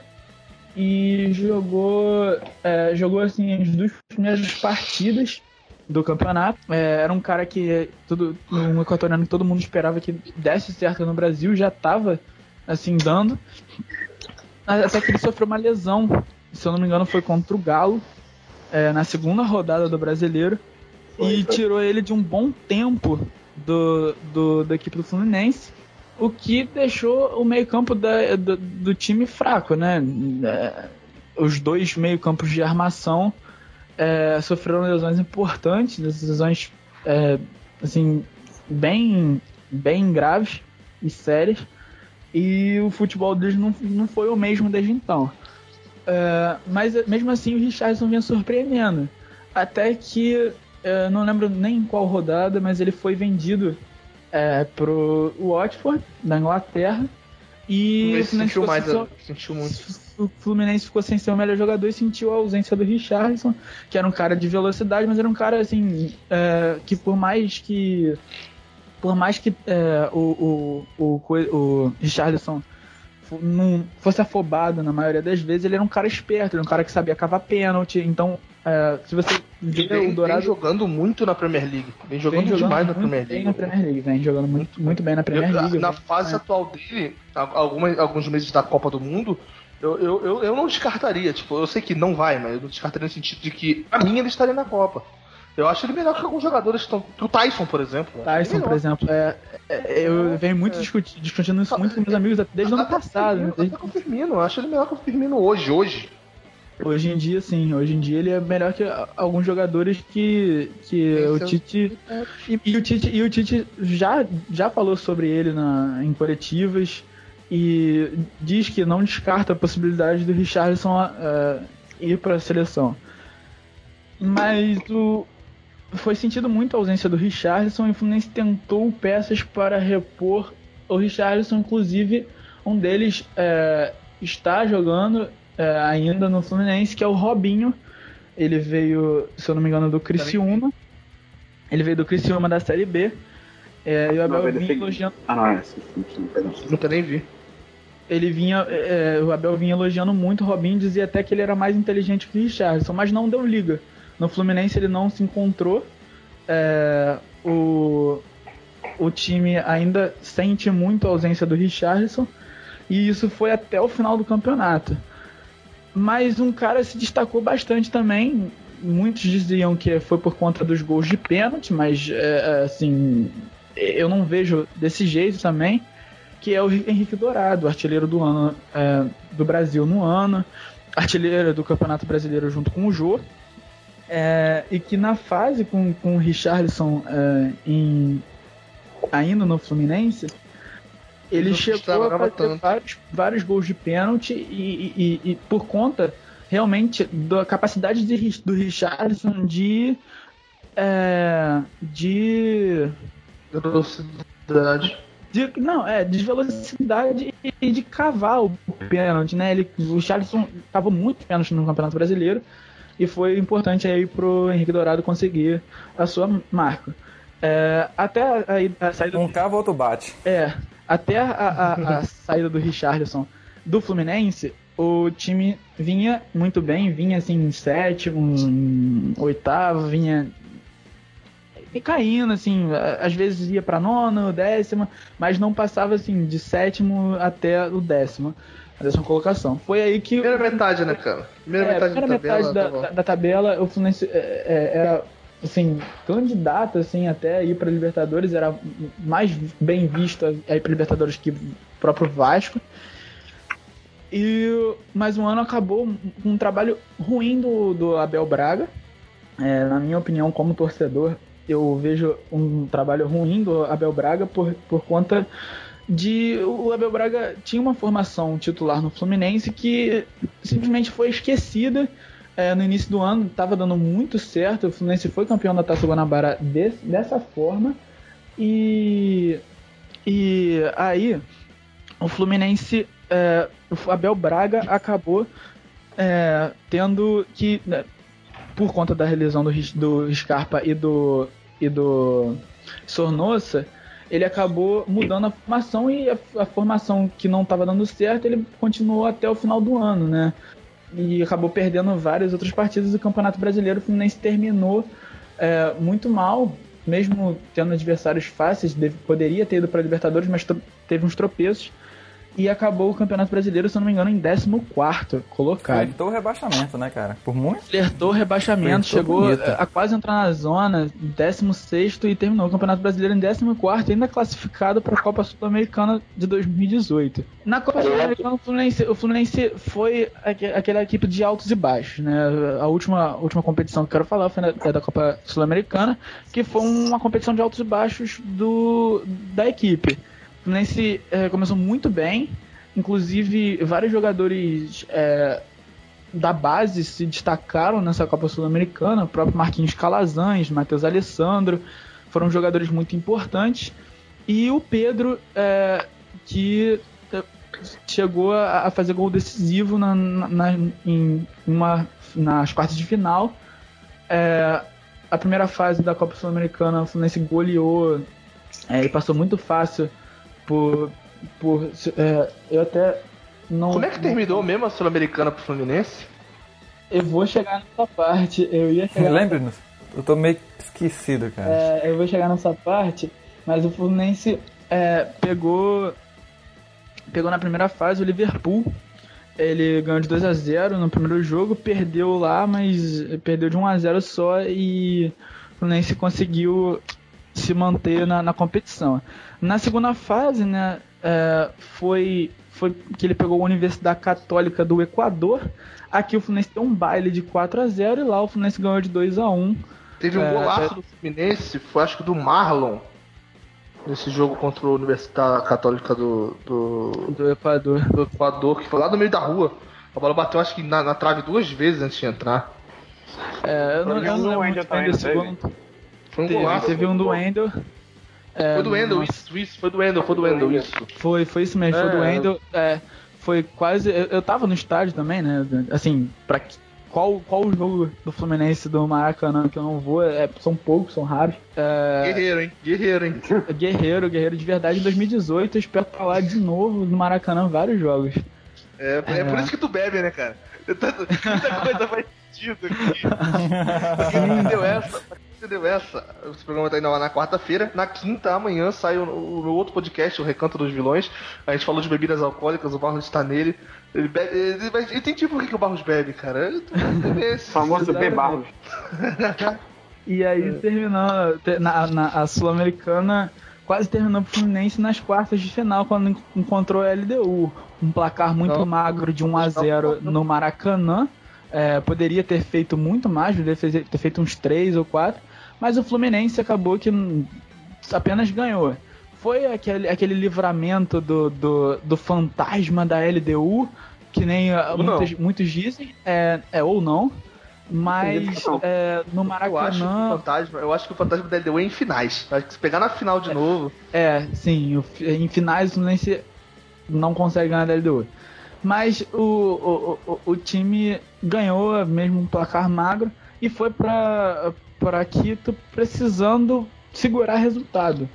D: e jogou é, jogou assim as duas primeiras partidas do campeonato. É, era um cara que tudo um equatoriano que todo mundo esperava que desse certo no Brasil, já estava assim dando. Até que ele sofreu uma lesão se eu não me engano, foi contra o Galo, é, na segunda rodada do brasileiro, foi, e foi. tirou ele de um bom tempo do, do, da equipe do Fluminense, o que deixou o meio-campo do, do, time fraco, né? É, os dois meio-campos de armação é, sofreram lesões importantes, lesões é, assim, bem, bem graves e sérias, e o futebol deles não, não foi o mesmo desde então. Uh, mas mesmo assim o Richardson vinha surpreendendo. Até que, uh, não lembro nem qual rodada, mas ele foi vendido uh, pro Watford, da Inglaterra. E
F: o Fluminense sentiu, mais, sentiu muito.
D: O Fluminense ficou sem ser o melhor jogador e sentiu a ausência do Richardson, que era um cara de velocidade, mas era um cara assim que por mais que por mais que o, o, o, o Richardson não fosse afobado na maioria das vezes, ele era um cara esperto, ele era um cara que sabia cavar pênalti. Então, é, se você
F: vê vem, o Dourado. Vem jogando muito na Premier League. Vem jogando, vem jogando demais na Premier League.
D: Bem na Premier League, vem jogando muito, muito bem na Premier League.
F: Na fase é. atual dele, algumas, alguns meses da Copa do Mundo, eu, eu, eu, eu, não descartaria. Tipo, eu sei que não vai, mas eu não descartaria no sentido de que, pra mim, ele estaria na Copa. Eu acho ele melhor que alguns jogadores que estão. O Tyson, por exemplo.
D: Né? Tyson, por exemplo. É, é, eu venho muito é. discutindo isso muito com meus amigos desde o ano passado. Firmino,
F: desde... com o Firmino, eu acho ele melhor que o Firmino hoje, hoje.
D: Hoje em dia, sim. Hoje em dia ele é melhor que alguns jogadores que, que o Tite. E, e, o Tite. E o Tite já, já falou sobre ele na, em coletivas e diz que não descarta a possibilidade do Richardson uh, ir para a seleção. Mas o, foi sentido muito a ausência do Richardson e o Fluminense tentou peças para repor o Richardson, inclusive um deles é, está jogando é, ainda no Fluminense, que é o Robinho. Ele veio, se eu não me engano, do Criciúma. Ele veio do Criciúma da Série B. É, e o Abel não, vinha elogiando.
C: Ah, não, é.
F: Nunca nem vi.
D: Ele vinha. É, o Abel vinha elogiando muito o Robinho, dizia até que ele era mais inteligente que o Richardson, mas não deu liga. No Fluminense ele não se encontrou. É, o, o time ainda sente muito a ausência do Richardson. E isso foi até o final do campeonato. Mas um cara se destacou bastante também. Muitos diziam que foi por conta dos gols de pênalti, mas é, assim, eu não vejo desse jeito também. Que é o Henrique Dourado, artilheiro do ano é, do Brasil no ano, artilheiro do Campeonato Brasileiro junto com o Jô. É, e que na fase com, com o Richarlison é, em, ainda no Fluminense, ele chegou a fazer vários, vários, gols de pênalti e, e, e, por conta realmente da capacidade de, do Richarlison de é, de
F: velocidade
D: de, não, é, de velocidade e de cavar o pênalti, né? Ele, o Richarlison cavou muito pênalti no Campeonato Brasileiro e foi importante aí pro Henrique Dourado conseguir a sua marca. É, até a, a, saída.
B: Um cava, outro bate.
D: É, até a, a, a <laughs> saída do Richardson do Fluminense, o time vinha muito bem, vinha assim em sétimo, em oitavo, vinha e caindo, assim, às vezes ia para nono, décimo, mas não passava assim de sétimo até o décimo, a décima colocação. Foi aí que.
F: Primeira metade, né, cara? Primeira
D: é,
F: metade,
D: primeira
F: da, tabela,
D: metade da,
F: tá
D: da tabela, o Fluminense é, é, era assim, candidato assim, até a ir para Libertadores, era mais bem visto a ir para Libertadores que o próprio Vasco. E mais um ano acabou com um trabalho ruim do, do Abel Braga. É, na minha opinião, como torcedor, eu vejo um trabalho ruim do Abel Braga por, por conta de o Abel Braga tinha uma formação titular no Fluminense que simplesmente foi esquecida é, no início do ano, estava dando muito certo. O Fluminense foi campeão da Taça Guanabara des, dessa forma e e aí o Fluminense é, o Abel Braga acabou é, tendo que né, por conta da lesão do, do Scarpa e do e do Sornosa ele acabou mudando a formação e a, a formação que não estava dando certo, ele continuou até o final do ano, né? E acabou perdendo várias outras partidas do Campeonato Brasileiro. O Fluminense terminou é, muito mal, mesmo tendo adversários fáceis, poderia ter ido para a Libertadores, mas teve uns tropeços. E acabou o Campeonato Brasileiro, se eu não me engano, em 14 colocado.
B: Flertou o rebaixamento, né, cara? Por muito.
D: Flertou o rebaixamento,
B: Flertou
D: chegou
B: bonito.
D: a quase entrar na zona, 16 e terminou o Campeonato Brasileiro em 14, ainda classificado para a Copa Sul-Americana de 2018. Na Copa Sul-Americana, o Fluminense, o Fluminense foi aque- aquela equipe de altos e baixos, né? A última, a última competição que eu quero falar foi na, é da Copa Sul-Americana, que foi uma competição de altos e baixos do, da equipe. O Fluminense eh, começou muito bem, inclusive vários jogadores eh, da base se destacaram nessa Copa Sul-Americana, o próprio Marquinhos Calazans, Matheus Alessandro, foram jogadores muito importantes. E o Pedro, eh, que eh, chegou a, fazer gol decisivo na, na- em uma, nas quartas de final. Eh, a primeira fase da Copa Sul-Americana, o Fluminense goleou eh, e passou muito fácil por. por eh, eu até não.
F: Como é que terminou mesmo a Sul-Americana pro Fluminense?
D: Eu vou chegar nessa parte. Eu ia chegar.
B: Lembre-nos, eu tô meio esquecido, cara.
D: É, eu vou chegar nessa parte, mas o Fluminense é, pegou pegou na primeira fase o Liverpool. Ele ganhou de 2 a 0 no primeiro jogo, perdeu lá, mas perdeu de 1 a 0 só e o Fluminense conseguiu se manter na, na competição. Na segunda fase, né, é, foi foi que ele pegou a Universidade Católica do Equador. Aqui o Fluminense deu um baile de 4 a 0 e lá o Fluminense ganhou de 2 a 1
F: Teve um
D: É,
F: golaço do Fluminense, foi acho que do Marlon, nesse jogo contra a Universidade Católica do, do,
D: do Equador.
F: do Equador, que foi lá no meio da rua. A bola bateu acho que na, na trave duas vezes antes de entrar.
D: É, eu não, eu não lembro muito bem desse gol.
F: Foi um
D: Teve,
F: golaço.
D: teve um do Wendel. É,
F: Foi do Wendel, isso, isso, foi do Wendel, foi do Wendel, isso.
D: Foi, foi isso mesmo, foi do
F: É.
D: Wendel. É, foi quase. Eu, eu tava no estádio também, né? Assim, pra que- qual, qual o jogo do Fluminense do Maracanã que eu não vou? É, são poucos, são raros. É,
F: Guerreiro, hein? Guerreiro, hein?
D: guerreiro, Guerreiro de verdade em 2018. Eu espero estar lá de novo no Maracanã vários jogos.
F: É, é por isso que tu bebe, né, cara? Muita coisa faz sentido aqui. <laughs> Não entendeu essa, entendeu essa, esse programa tá indo lá na quarta-feira. Na quinta, amanhã, sai o, o meu outro podcast, o Recanto dos Vilões. A gente falou de bebidas alcoólicas, o Barros está nele. Ele, bebe, ele, ele tem tipo o que que o Barros bebe, cara. <laughs> Esse.
C: Famoso B Barros.
D: E aí terminou te- na, na- a Sul-Americana quase terminou pro Fluminense nas quartas de final quando en- encontrou a LDU. Um placar muito
F: Não.
D: magro de 1 a 0 no Maracanã. É, poderia ter feito muito mais, poderia ter feito uns 3 ou 4, mas o Fluminense acabou que apenas ganhou. Foi aquele, aquele livramento do, do, do fantasma da LDU, que nem ah, muitos, muitos dizem, é, é ou não, mas
C: Não.
D: é, no
F: Eu acho, que o
D: Maracanã.
F: fantasma, eu acho que o fantasma da LDU é em finais. Eu Acho que se pegar na final de novo.
D: É, sim, em finais o Fluminense não consegue ganhar da LDU. Mas o, o, o, o time ganhou mesmo um placar magro e foi pra, pra Quito precisando segurar resultado.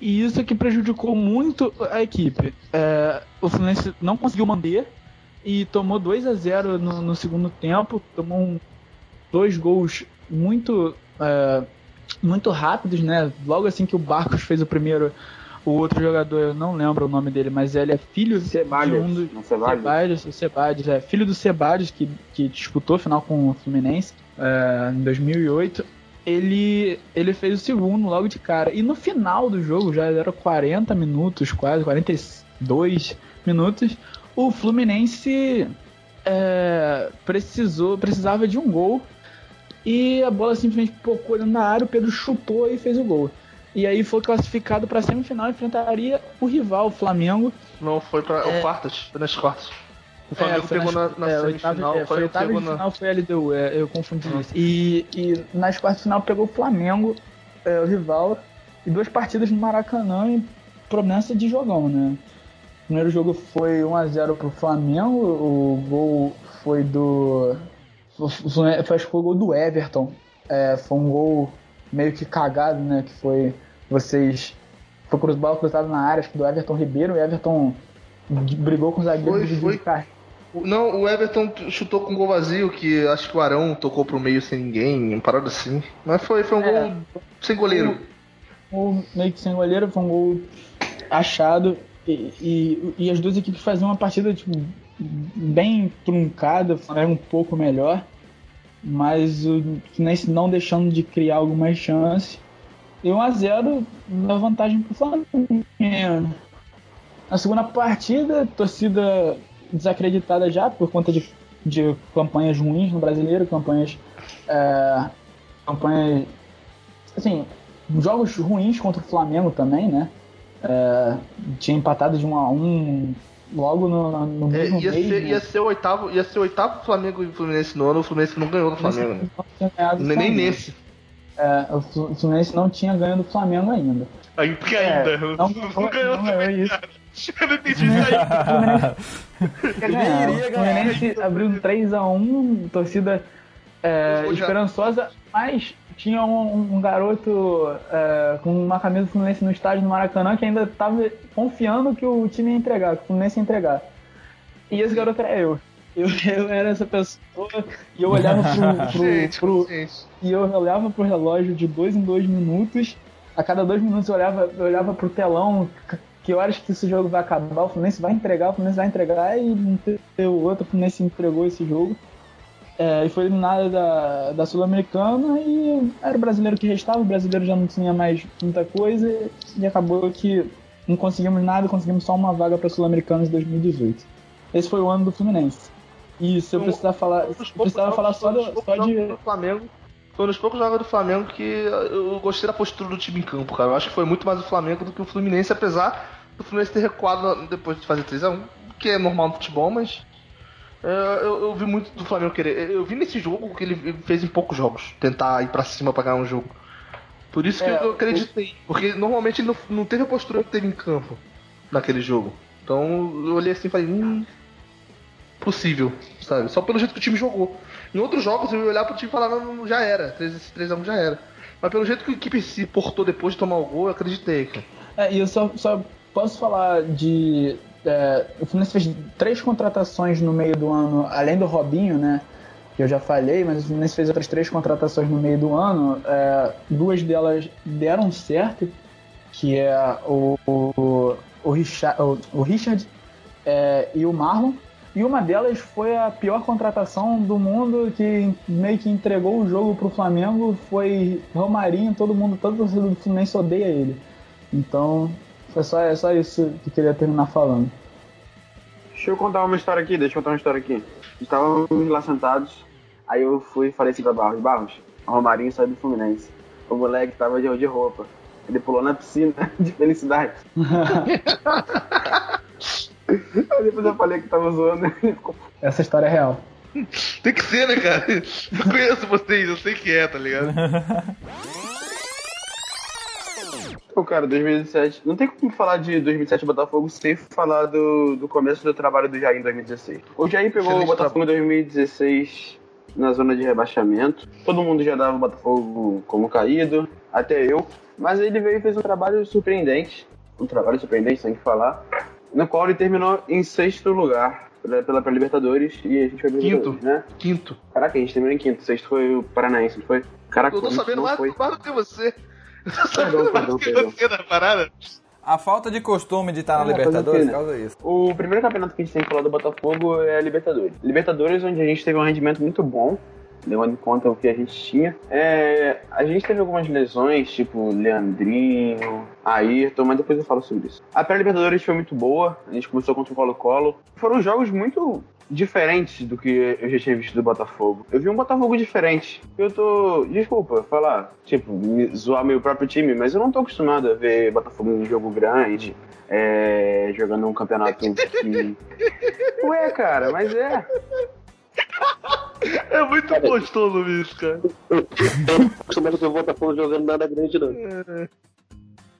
D: E isso que prejudicou muito a equipe. É, o Fluminense não conseguiu manter e tomou 2 a 0 no, no segundo tempo, tomou um, dois gols muito é, muito rápidos, né? Logo assim que o Barcos fez o primeiro, o outro jogador, eu não lembro o nome dele, mas ele é filho
C: Ceballos,
D: de um do,
C: não, Ceballos.
D: Ceballos, Ceballos, é filho do Ceballos que, que disputou a final com o Fluminense é, em 2008. Ele, ele fez o segundo logo de cara. E no final do jogo, já era 40 minutos, quase 42 minutos, o Fluminense é, precisou, precisava de um gol e a bola simplesmente pocou na área, o Pedro chutou e fez o gol. E aí foi classificado para a semifinal e enfrentaria o rival, o Flamengo.
F: Não, foi para
D: É.
F: o quartas, foi nas quartas. O Flamengo
D: É,
F: pegou
D: nas-
F: na, na
D: é,
F: semifinal,
D: é,
F: o
D: foi oitava
F: pegou
D: de
F: na.
D: final, foi LDU, é, eu confundi isso. E, e nas quartas de final pegou o Flamengo, é, o rival, e duas partidas no Maracanã e promessa de jogão, né? O primeiro jogo foi 1x0 pro Flamengo, o gol foi do. o Foi, acho que foi o gol do Everton. É, foi um gol meio que cagado, né? Que foi vocês. Foi cruz, bola cruzada na área, acho que do Everton Ribeiro. O Everton brigou com o zagueiro
F: Foi,
D: dividiu
F: foi. Não, o Everton chutou com gol vazio, que acho que o Arão tocou pro meio sem ninguém, uma parada assim. Mas foi, foi um
D: É.
F: gol sem goleiro.
D: gol meio que sem goleiro, foi um gol achado. E, e, e as duas equipes faziam uma partida tipo, bem truncada, Flamengo um pouco melhor, mas o Fluminense não deixando de criar algumas chances. E 1x0 dá vantagem pro Flamengo. Na segunda partida, a torcida desacreditada já por conta de, de campanhas ruins no brasileiro, campanhas. é, campanhas. Assim, jogos ruins contra o Flamengo também, né? É, tinha empatado de 1 a 1 logo no, no
F: É,
D: mesmo
F: ia,
D: mês,
F: ser,
D: né?
F: ia ser o oitavo, ia ser o oitavo Flamengo e Fluminense no ano, o Fluminense não ganhou do Flamengo, né?
D: Não ganhado
F: Nem, nem nesse.
D: É, o Flu- o Fluminense não tinha ganho do Flamengo ainda.
F: Aí, porque
D: É,
F: ainda. <laughs>
D: não,
F: não,
D: não,
F: ganhou
D: não ganhou isso. <laughs>
F: Eu não entendi isso aí.
D: Ganhar.
B: iria
D: O Fluminense abriu um 3x1, torcida é, esperançosa, mas tinha um, um garoto é, com uma camisa do Fluminense no estádio do Maracanã que ainda estava confiando que o time ia entregar, que o Fluminense ia entregar. E esse garoto era eu. Eu, <laughs> eu era essa pessoa e eu olhava pro, pro, <laughs>
F: Gente,
D: pro,
F: gente.
D: e eu olhava pro relógio de dois em dois minutos. A cada dois minutos eu olhava, eu olhava pro telão, que horas que esse jogo vai acabar, o Fluminense vai entregar, o Fluminense vai entregar, e não teve outro, o Fluminense entregou esse jogo. É, e foi eliminado da, da Sul-Americana e era o brasileiro que restava, o brasileiro já não tinha mais muita coisa e acabou que não conseguimos nada, conseguimos só uma vaga para Sul-Americana de 2018. Esse foi o ano do Fluminense. E se eu precisar falar, se eu precisava falar só, do, só de
F: do Flamengo. Foi um dos poucos jogos do Flamengo que eu gostei da postura do time em campo, cara. Eu acho que foi muito mais o Flamengo do que o Fluminense, apesar do Fluminense ter recuado depois de fazer 3x1, que é normal no futebol, mas. é, eu, eu vi muito do Flamengo querer. Eu vi nesse jogo que ele fez em poucos jogos, tentar ir pra cima pra ganhar um jogo. Por isso que
D: É,
F: eu acreditei. Porque normalmente ele não, não teve a postura que teve em campo naquele jogo. Então eu olhei assim e falei, hum, possível, sabe? Só pelo jeito que o time jogou. Em outros jogos eu ia olhar pro time e falar, não, não, já era, 3 esse 3x1 já era. Mas pelo jeito que a equipe se portou depois de tomar o gol, eu acreditei, cara.
D: É, e eu só, só posso falar de. É, o Fluminense fez três contratações no meio do ano, além do Robinho, né? Que eu já falei, mas o Fluminense fez outras três contratações no meio do ano. É, duas delas deram certo, que é o, o, o Richard, o, o Richard é, e o Marlon. E uma delas foi a pior contratação do mundo, que meio que entregou o jogo pro Flamengo, foi Romarinho, todo mundo, todo torcedor do Fluminense odeia ele. Então, foi só, é só isso que eu queria terminar falando.
C: Deixa eu contar uma história aqui, deixa eu contar uma história aqui. Estávamos lá sentados, aí eu fui e falei assim pra Barros, Barros, o Romarinho saiu do Fluminense. O moleque tava de, de roupa. Ele pulou na piscina <laughs> de felicidade. <laughs> aí depois eu falei que tava zoando, <laughs>
D: Essa história é real.
F: Tem que ser, né, cara? Eu conheço vocês, eu sei que é, tá ligado?
C: Pô, cara, 2017. Não tem como falar de 2017 Botafogo sem falar do, do começo do trabalho do Jair em 2016. O Jair pegou
F: Excelente
C: o Botafogo em 2016 na zona de rebaixamento. Todo mundo já dava o Botafogo como caído, até eu. Mas ele veio e fez um trabalho surpreendente. Um trabalho surpreendente, tem que falar. No qual ele terminou em sexto lugar pela, pela pré-Libertadores e a gente foi
F: Quinto.
C: Libertadores, né?
F: Quinto.
C: Caraca, a gente terminou em quinto. Sexto foi o Paranaense, não foi? Caraca,
F: Eu tô sabendo
C: não
F: mais,
C: foi.
F: mais do que você.
C: Perdão, perdão, perdão.
F: parada.
B: A falta de costume de estar na
C: É,
B: Libertadores
C: né?
B: causa isso.
C: O primeiro campeonato que a gente tem que falar do Botafogo é a Libertadores. Libertadores, onde a gente teve um rendimento muito bom, levando em conta o que a gente tinha. É, a gente teve algumas lesões, tipo Leandrinho, Ayrton, mas depois eu falo sobre isso. A pré-Libertadores foi muito boa, a gente começou contra o Colo-Colo. Foram jogos muito diferentes do que eu já tinha visto do Botafogo. Eu vi um Botafogo diferente. Eu tô, desculpa, falar, tipo, me zoar meu próprio time, mas eu não tô acostumado a ver Botafogo em jogo grande, é, jogando um campeonato <laughs> que. Ué, cara, mas é.
F: É muito gostoso isso, cara.
E: Acostumado a ver o Botafogo jogando nada grande, não.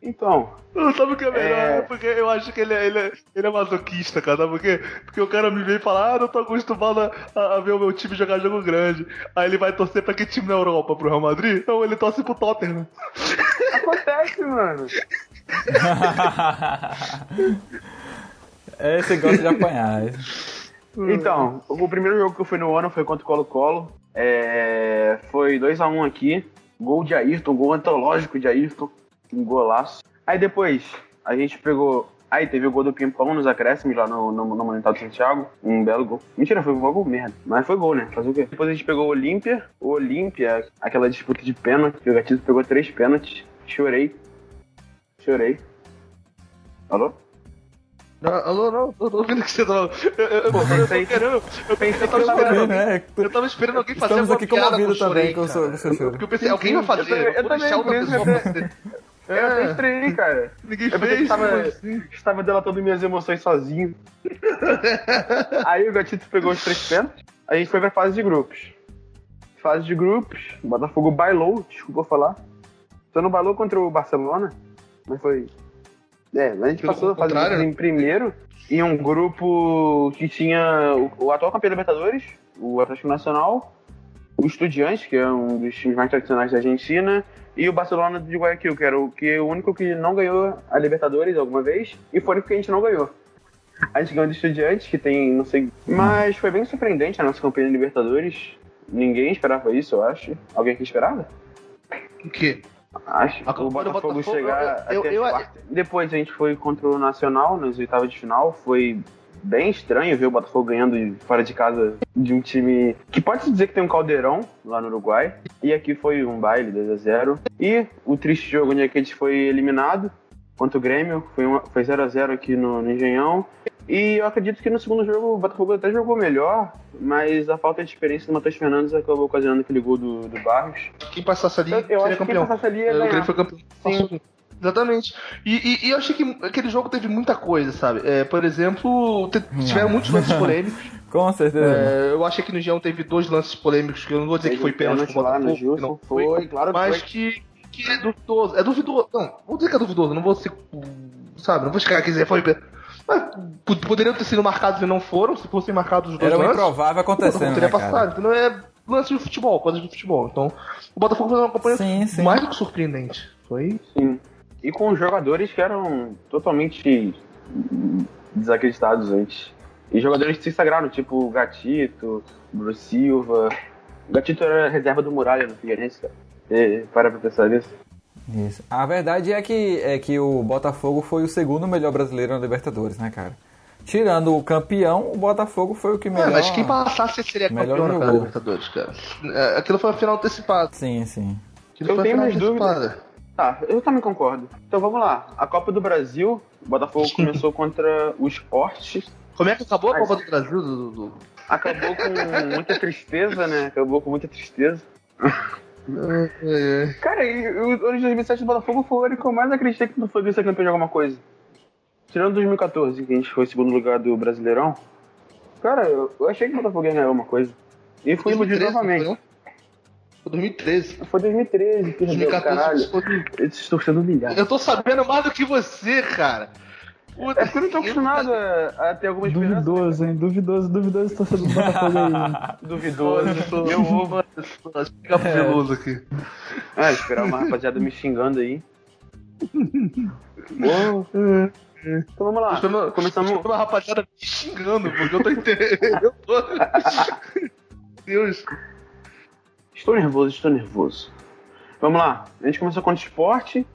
C: Então,
F: Não, sabe o que é melhor?
C: É.
F: É porque eu acho que ele é, ele é, ele é masoquista, cara. Sabe por quê? Porque o cara me vem e fala, ah, não tô acostumado a, a ver o meu time jogar jogo grande. Aí ele vai torcer pra que time na Europa? Pro Real Madrid? Não, ele torce pro Tottenham.
C: acontece, mano. <laughs>
B: Esse gosta de apanhar.
C: Então, o primeiro jogo que eu fui no ano foi contra o Colo-Colo. É, foi 2x1 aqui. Gol de Ayrton, gol antológico de Ayrton. Um golaço. Aí depois, a gente pegou. Aí teve o gol do Pimpão nos acréscimos lá no, no, no Monumental de Santiago. Um belo gol. Mentira, foi um gol merda. Mas foi gol, né? Fazer o quê? Depois a gente pegou o Olímpia. O Olímpia, aquela disputa de pênalti. O Gatito pegou três pênaltis. Chorei. Chorei. Alô?
F: Não, alô, não, tô, tô ouvindo o que você tá falando. Eu, eu, eu,
C: Pô,
F: eu,
C: pensei-
F: querendo. Eu,
C: pensei
F: eu tava
C: que eu tava
F: esperando.
B: Também, né?
F: Eu tava esperando alguém fazer
B: Estamos
F: alguma
B: aqui
F: piada com o
B: também com o seu- choro.
F: Porque eu pensei, alguém vai
C: Eu
F: fazer. Eu
C: eu
F: deixar
C: também,
F: outra pessoa
C: que eu. Eu até
F: É,
C: estranhei, cara.
F: ninguém
C: Eu que
F: fez.
C: estava,
F: assim?
C: estava delatando minhas emoções sozinho. <laughs> Aí o Gatito pegou os três pênaltis. A gente foi pra fase de grupos. Fase de grupos, o Botafogo bailou, desculpa eu falar. Só não bailou contra o Barcelona, mas foi. É, mas a gente
F: Pelo
C: passou a em primeiro. Em um grupo que tinha o, o atual campeão da Libertadores, o Atlético Nacional, o Estudiantes, que é um dos times mais tradicionais da Argentina, e o Barcelona de Guayaquil, que era o, que, o único que não ganhou a Libertadores alguma vez, e foi o único que a gente não ganhou. A gente ganhou do Estudiantes, que tem, não sei. Mas foi bem surpreendente a nossa campanha de Libertadores. Ninguém esperava isso, eu acho. Alguém aqui esperava?
F: O quê?
C: Acho.
F: A
C: o Botafogo,
F: Botafogo,
C: chegar
F: eu-
C: até
F: eu- eu-
C: quartas. Depois a gente foi contra o Nacional nas oitavas de final. Foi bem estranho ver o Botafogo ganhando fora de casa de um time que pode-se dizer que tem um caldeirão lá no Uruguai. E aqui foi um baile 2x0. E o triste jogo onde é que a gente foi eliminado contra o Grêmio. Foi uma- foi 0x0 aqui no, no Engenhão. E eu acredito que no segundo jogo o Botafogo até jogou melhor, mas a falta de experiência do Matheus Fernandes acabou ocasionando aquele gol do, do Barros.
F: Quem passasse ali
C: Eu, eu
F: seria
C: acho que quem
F: campeão.
C: passasse ali ia
F: É, o
C: ganhar.
F: Foi campeão. Passou. Exatamente. E, e- e eu achei que aquele jogo teve muita coisa, sabe? É, por exemplo, tiveram muitos lances <laughs> polêmicos.
B: Com certeza.
F: É, eu achei que no Geão teve dois lances polêmicos, que eu não vou dizer que foi pênalti pro
C: lá no
F: Botafogo, não
C: Foi, claro que
F: mas
C: foi.
F: que, que é duvidoso. É duvidoso. Não, vou dizer que é duvidoso, não vou ser. Sabe, não vou chegar aqui e dizer foi pênalti. Poderiam ter sido marcados e não foram, se fossem marcados os dois
B: Era um
F: lances.
B: improvável
F: não
B: acontecendo,
F: teria
B: né,
F: passado. Então é lance de futebol, coisa de futebol. Então, o Botafogo fez uma campanha
B: Sim, sim.
F: mais do que surpreendente. Foi.
C: Sim. E com jogadores que eram totalmente desacreditados antes. E jogadores que se sagraram, tipo o Gatito, Bruce Silva. O Gatito era reserva do Muralha no Figueirense, cara. E, para pra pensar nisso.
B: Isso. A verdade é que, é que o Botafogo foi o segundo melhor brasileiro na Libertadores, né, cara? Tirando o campeão, o Botafogo foi o que melhor.
F: É, mas quem passasse seria
B: melhor
F: campeão na. Libertadores, cara. É, Aquilo foi a final antecipada.
B: Sim, sim.
F: Aquilo
C: Eu
F: foi a
C: tenho
F: final
C: minhas dúvidas.
F: antecipada.
C: Tá, eu também concordo. Então vamos lá. A Copa do Brasil, o Botafogo <laughs> começou contra o Sport.
F: Como é que acabou a Copa do Brasil, Dudu?
C: Acabou com muita tristeza, né? Acabou com muita tristeza.
F: É,
C: Cara, e o ano de 2007 do Botafogo foi o ano que eu mais acreditei que não foi ser campeão de alguma coisa. Tirando 2014, que a gente foi em segundo lugar do Brasileirão. Cara, eu, eu achei que o Botafogo ia ganhar alguma coisa. E fui iludido
F: 2013,
C: novamente.
F: Foi 2013.
C: Foi 2013, perdeu,
F: 2014
C: caralho.
F: foi-
C: Eles estão sendo humilhados.
F: Eu tô sabendo mais do que você, cara. Puta,
C: É porque eu não tô acostumado a, a ter alguma esperança.
D: Duvidoso, hein? Duvidoso, duvidoso o torcedor do Botafogo aí. hein? <laughs>
C: Duvidoso. <laughs> Meu ovo.
F: Fica peludo aqui.
C: Ah, esperar uma rapaziada me xingando aí. Boa. Então vamos lá.
F: Começamos.
C: Começamos.
F: Uma rapaziada me xingando, porque eu tô entendendo. Eu <laughs> tô. Deus.
C: Estou nervoso, estou nervoso. Vamos lá. A gente começou com o esporte.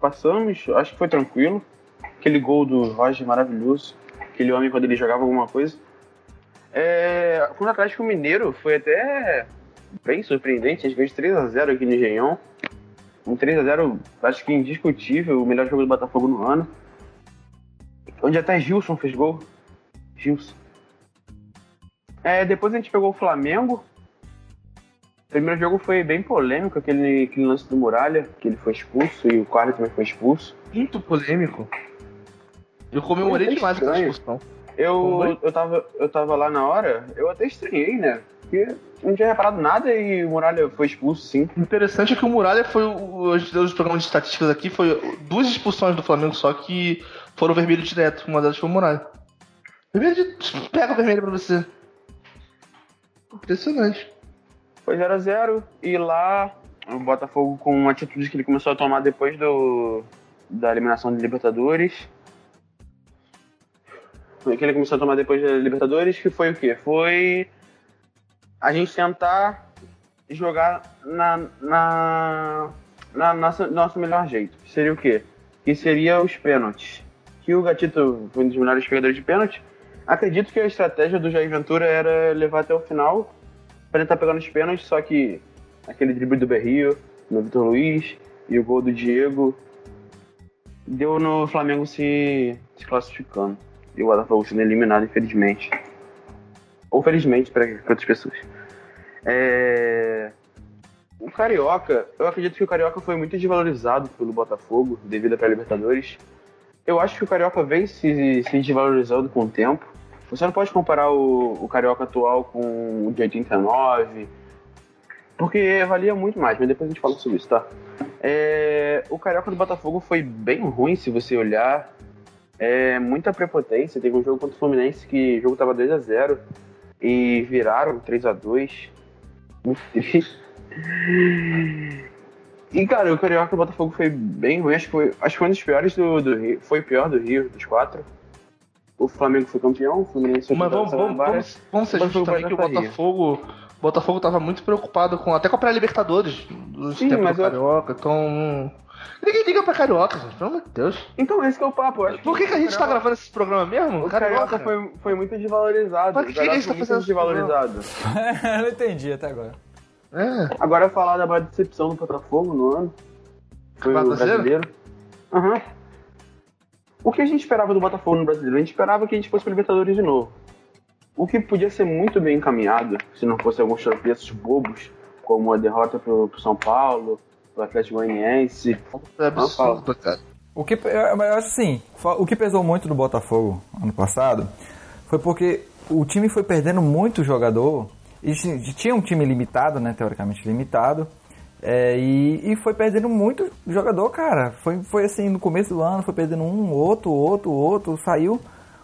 C: Passamos, acho que foi tranquilo. Aquele gol do Roger maravilhoso. Aquele homem quando ele jogava alguma coisa. É, com o Atlético Mineiro foi até bem surpreendente. A gente fez 3x0 aqui no Engenhão. Um 3x0, acho que indiscutível, o melhor jogo do Botafogo no ano. Onde até Gilson fez gol. Gilson. É, depois a gente pegou o Flamengo. O primeiro jogo foi bem polêmico, aquele, aquele lance do Muralha, que ele foi expulso e o Quarto também foi expulso.
F: Muito polêmico. Eu comemorei demais essa
C: estranho.
F: discussão.
C: Eu, eu, tava, eu tava lá na hora, eu até estranhei, né? Porque não tinha reparado nada e o Muralha foi expulso, sim.
F: O interessante é que o Muralha foi. o- A gente deu os programas de estatísticas aqui, foi duas expulsões do Flamengo só que foram vermelho direto. Uma delas foi o Muralha. Vermelho de... Pega o vermelho pra você. Impressionante.
C: Foi 0x0 e lá o Botafogo com uma atitude que ele começou a tomar depois do, da eliminação de Libertadores. Que ele começou a tomar depois da Libertadores, que foi o quê? Foi a gente tentar jogar na, na, na nossa, nosso melhor jeito. Que seria o quê? Que seria os pênaltis. Que o Gatito foi um dos melhores pegadores de pênalti. Acredito que a estratégia do Jair Ventura era levar até o final para tentar pegar nos pênaltis, só que aquele drible do Berrio, no Vitor Luiz e o gol do Diego deu no Flamengo se, se classificando. E o Botafogo sendo eliminado, infelizmente. Ou felizmente para outras pessoas. É... O Carioca, eu acredito que o Carioca foi muito desvalorizado pelo Botafogo devido à pré-Libertadores. Eu acho que o Carioca vem se, se desvalorizando com o tempo. Você não pode comparar o, o Carioca atual com o de 89, porque valia muito mais, mas depois a gente fala sobre isso, tá? É, o Carioca do Botafogo foi bem ruim, se você olhar. É, muita prepotência. Teve um jogo contra o Fluminense que o jogo tava 2x0 e viraram 3x2. Muito triste. E, cara, o Carioca do Botafogo foi bem ruim. Acho que foi, acho que foi um dos piores do, do Rio. Foi o pior do Rio, dos quatro. O Flamengo foi campeão, o Fluminense foi
F: Mas vamos, vamos, vamos, vamos ser justos também que o Botafogo. O Botafogo tava muito preocupado com. Até com a pré-Libertadores do
C: Sim,
F: tempo do
C: eu-
F: Carioca. Então. Ninguém liga pra Carioca, gente, pelo amor de Deus.
C: Então, esse que é o papo. acho
F: Por que, que a gente tá
C: Carioca-
F: gravando esse programa mesmo?
C: O Carioca foi, foi muito desvalorizado.
F: Mas
C: o
F: que que a
C: Carioca
F: gente tá
C: foi
F: fazendo
C: desvalorizado. <laughs>
B: Eu não entendi até agora.
F: É.
C: Agora falar da maior decepção do Botafogo no ano. Foi o brasileiro. Aham. O que a gente esperava do Botafogo no brasileiro? A gente esperava que a gente fosse pro Libertadores de novo. O que podia ser muito bem encaminhado, se não fosse alguns tropeços bobos, como a derrota pro, pro São Paulo, pro Atlético Goianiense.
F: É absurdo, cara.
B: O que, eu, eu acho assim, o que pesou muito do Botafogo ano passado foi porque o time foi perdendo muito jogador e ti- tinha um time limitado, né, teoricamente limitado, é, e, e foi perdendo muito jogador, cara. Foi, foi assim, no começo do ano, foi perdendo um, outro, outro, outro, saiu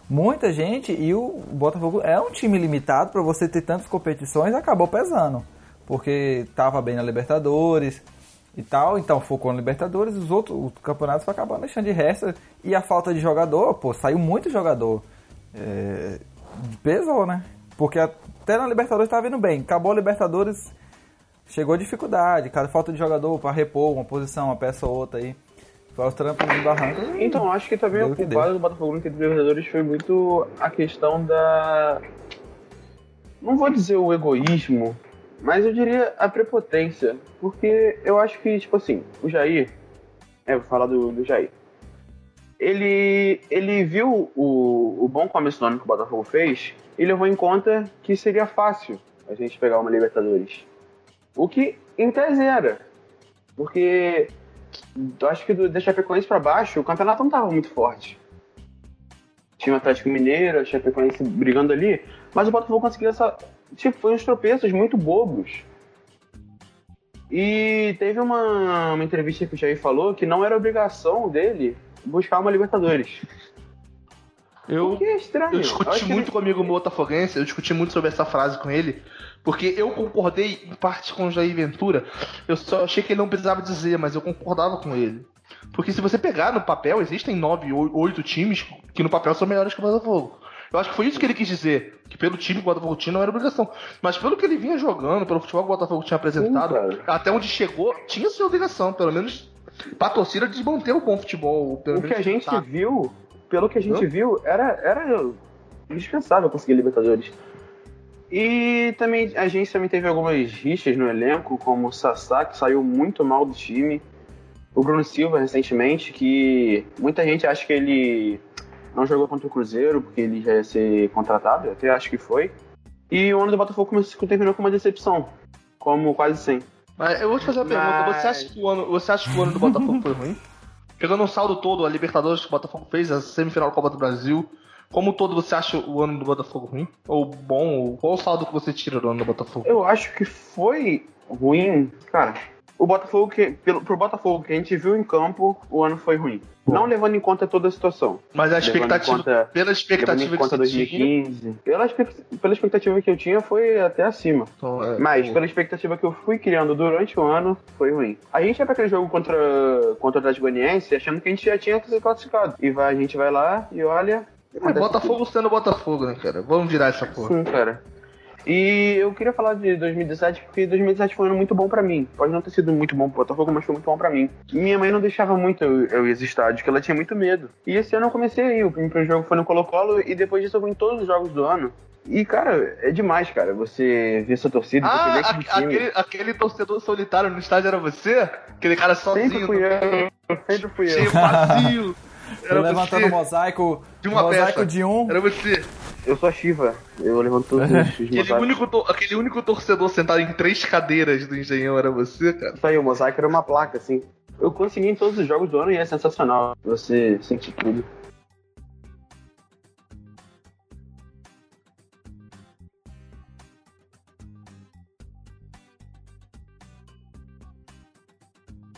B: muita gente e o Botafogo é um time limitado para você ter tantas competições, acabou pesando, porque tava bem na Libertadores e tal, então focou na Libertadores, os outros os campeonatos foi acabando deixando de resto e a falta de jogador, pô, saiu muito jogador. É, pesou, né? Porque até na Libertadores tava indo bem. Acabou a Libertadores, chegou a dificuldade, cada falta de jogador para repor uma posição, uma peça ou outra aí. Foi aos trampos do barranco.
C: Então, acho que também o culpado do Botafogo no de Libertadores foi muito a questão da. Não vou dizer o egoísmo, mas eu diria a prepotência. Porque eu acho que, tipo assim, o Jair. É, vou falar do, do Jair. Ele, ele viu o, o bom começo do ano que o Botafogo fez e levou em conta que seria fácil a gente pegar uma Libertadores. O que em tese era. Porque eu acho que do, da Chapecoense pra baixo, o campeonato não tava muito forte. Tinha o Atlético Mineiro, a Chapecoense brigando ali, mas o Botafogo conseguiu essa. Tipo, foi uns tropeços muito bobos. E teve uma, uma entrevista que o Jair falou que não era obrigação dele buscar uma Libertadores.
F: Eu,
C: O que é estranho.
F: eu discuti
C: que
F: muito com o amigo meu botafoguense, eu discuti muito sobre essa frase com ele, porque eu concordei em parte com o Jair Ventura. Eu só achei que ele não precisava dizer, mas eu concordava com ele. Porque se você pegar no papel, existem nove, oito times que no papel são melhores que o Botafogo. Eu acho que foi isso que ele quis dizer. Que pelo time que o Botafogo tinha não era obrigação. Mas pelo que ele vinha jogando, pelo futebol que o Botafogo tinha apresentado,
C: Sim,
F: até onde chegou, tinha sua obrigação, pelo menos pra torcida desmanter o bom futebol. Pelo
C: O que a gente
F: tentar.
C: viu, pelo que a gente
F: Hã?
C: viu, era, era indispensável conseguir Libertadores. E também a gente também teve algumas rixas no elenco, como o Sassá, que saiu muito mal do time. O Bruno Silva, recentemente, que muita gente acha que ele não jogou contra o Cruzeiro, porque ele já ia ser contratado, eu até acho que foi. E o ano do Botafogo começou, terminou com uma decepção, como quase sempre.
F: Mas eu vou te fazer uma pergunta.
C: Mas-
F: Você acha, que o ano, você acha que o ano do Botafogo foi ruim? <laughs> Pegando um saldo todo, a Libertadores que o Botafogo fez, a semifinal da Copa do Brasil. Como todo, você acha o ano do Botafogo ruim? Ou bom? Ou qual o saldo que você tira do ano do Botafogo?
C: Eu acho que foi ruim, cara. O Botafogo, que, pelo, pro Botafogo que a gente viu em campo, o ano foi ruim. Não levando em conta toda a situação.
F: Mas a expectativa,
C: conta-
F: pela expectativa que
C: conta
F: você tinha,
C: 2015. Pela, pela expectativa que eu tinha, foi até acima.
F: então, é,
C: Mas pela expectativa que eu fui criando durante o ano, foi ruim. A gente ia pra aquele jogo contra, contra o Atlético Goianiense achando que a gente já tinha se classificado. E vai, a gente vai lá e olha.
F: é, Botafogo sendo Botafogo, né, cara? Vamos virar essa porra.
C: Sim, cara. E eu queria falar de 2017 porque 2017 foi um ano muito bom pra mim. Pode não ter sido muito bom pro Botafogo, mas foi muito bom pra mim. Minha mãe não deixava muito eu, eu ir aos estádios, porque ela tinha muito medo. E esse ano eu comecei a ir. O primeiro jogo foi no Colo-Colo e depois disso eu fui em todos os jogos do ano. E, cara, é demais, cara. Você ver sua torcida, você
F: Ah,
C: ver
F: a-
C: aquele,
F: aquele torcedor solitário no estádio era você? Aquele cara sozinho,
C: Sempre fui eu. Sempre fui eu.
F: cheio vazio. <laughs> Era
B: Eu levantando o mosaico,
F: De uma
B: mosaico
F: peça.
B: de um.
F: Era você.
C: Eu sou a Shiva. Eu levanto todos os, <laughs>
F: Aquele
C: mosaicos.
F: único, to- aquele único torcedor sentado em três cadeiras do Engenhão era você, cara.
C: Isso aí, o mosaico era uma placa, assim. Eu consegui em todos os jogos do ano e é sensacional. Você sente tudo.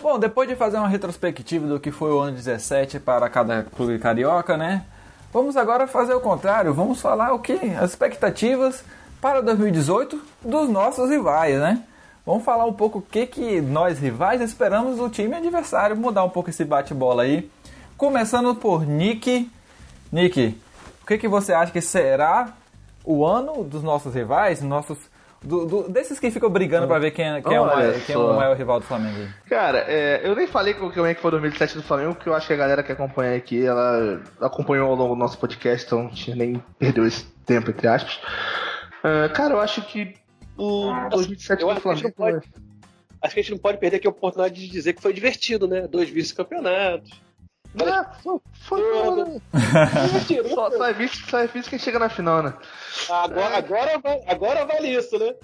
B: Bom, depois de fazer uma retrospectiva do que foi o ano 17 para cada clube carioca, né? Vamos agora fazer o contrário. Vamos falar o que? As expectativas para 2018 dos nossos rivais, né? Vamos falar um pouco o que, que nós rivais esperamos do time adversário, mudar um pouco esse bate-bola aí. Começando por Nick. Nick, o que, que você acha que será o ano dos nossos rivais, nossos do- do- desses que ficam brigando pra ver quem, é- quem, é o maior, quem é o maior rival do Flamengo? aí?
F: Cara, é, eu nem falei com como é que foi 2007 do Flamengo, porque eu acho que a galera que acompanha aqui, ela acompanhou ao longo do nosso podcast, então a gente nem perdeu esse tempo, entre aspas. Ah, cara, eu acho que o 2007
E: Eu
F: do Flamengo...
E: pode- Acho que a gente não pode perder aqui a oportunidade de dizer que foi divertido, né? Dois vice-campeonatos.
F: Ah, foi,
E: Tudo. <laughs>
F: Só, só é vice, só é vice quem chega na final, né?
E: Agora, agora, vai- agora vale isso, né?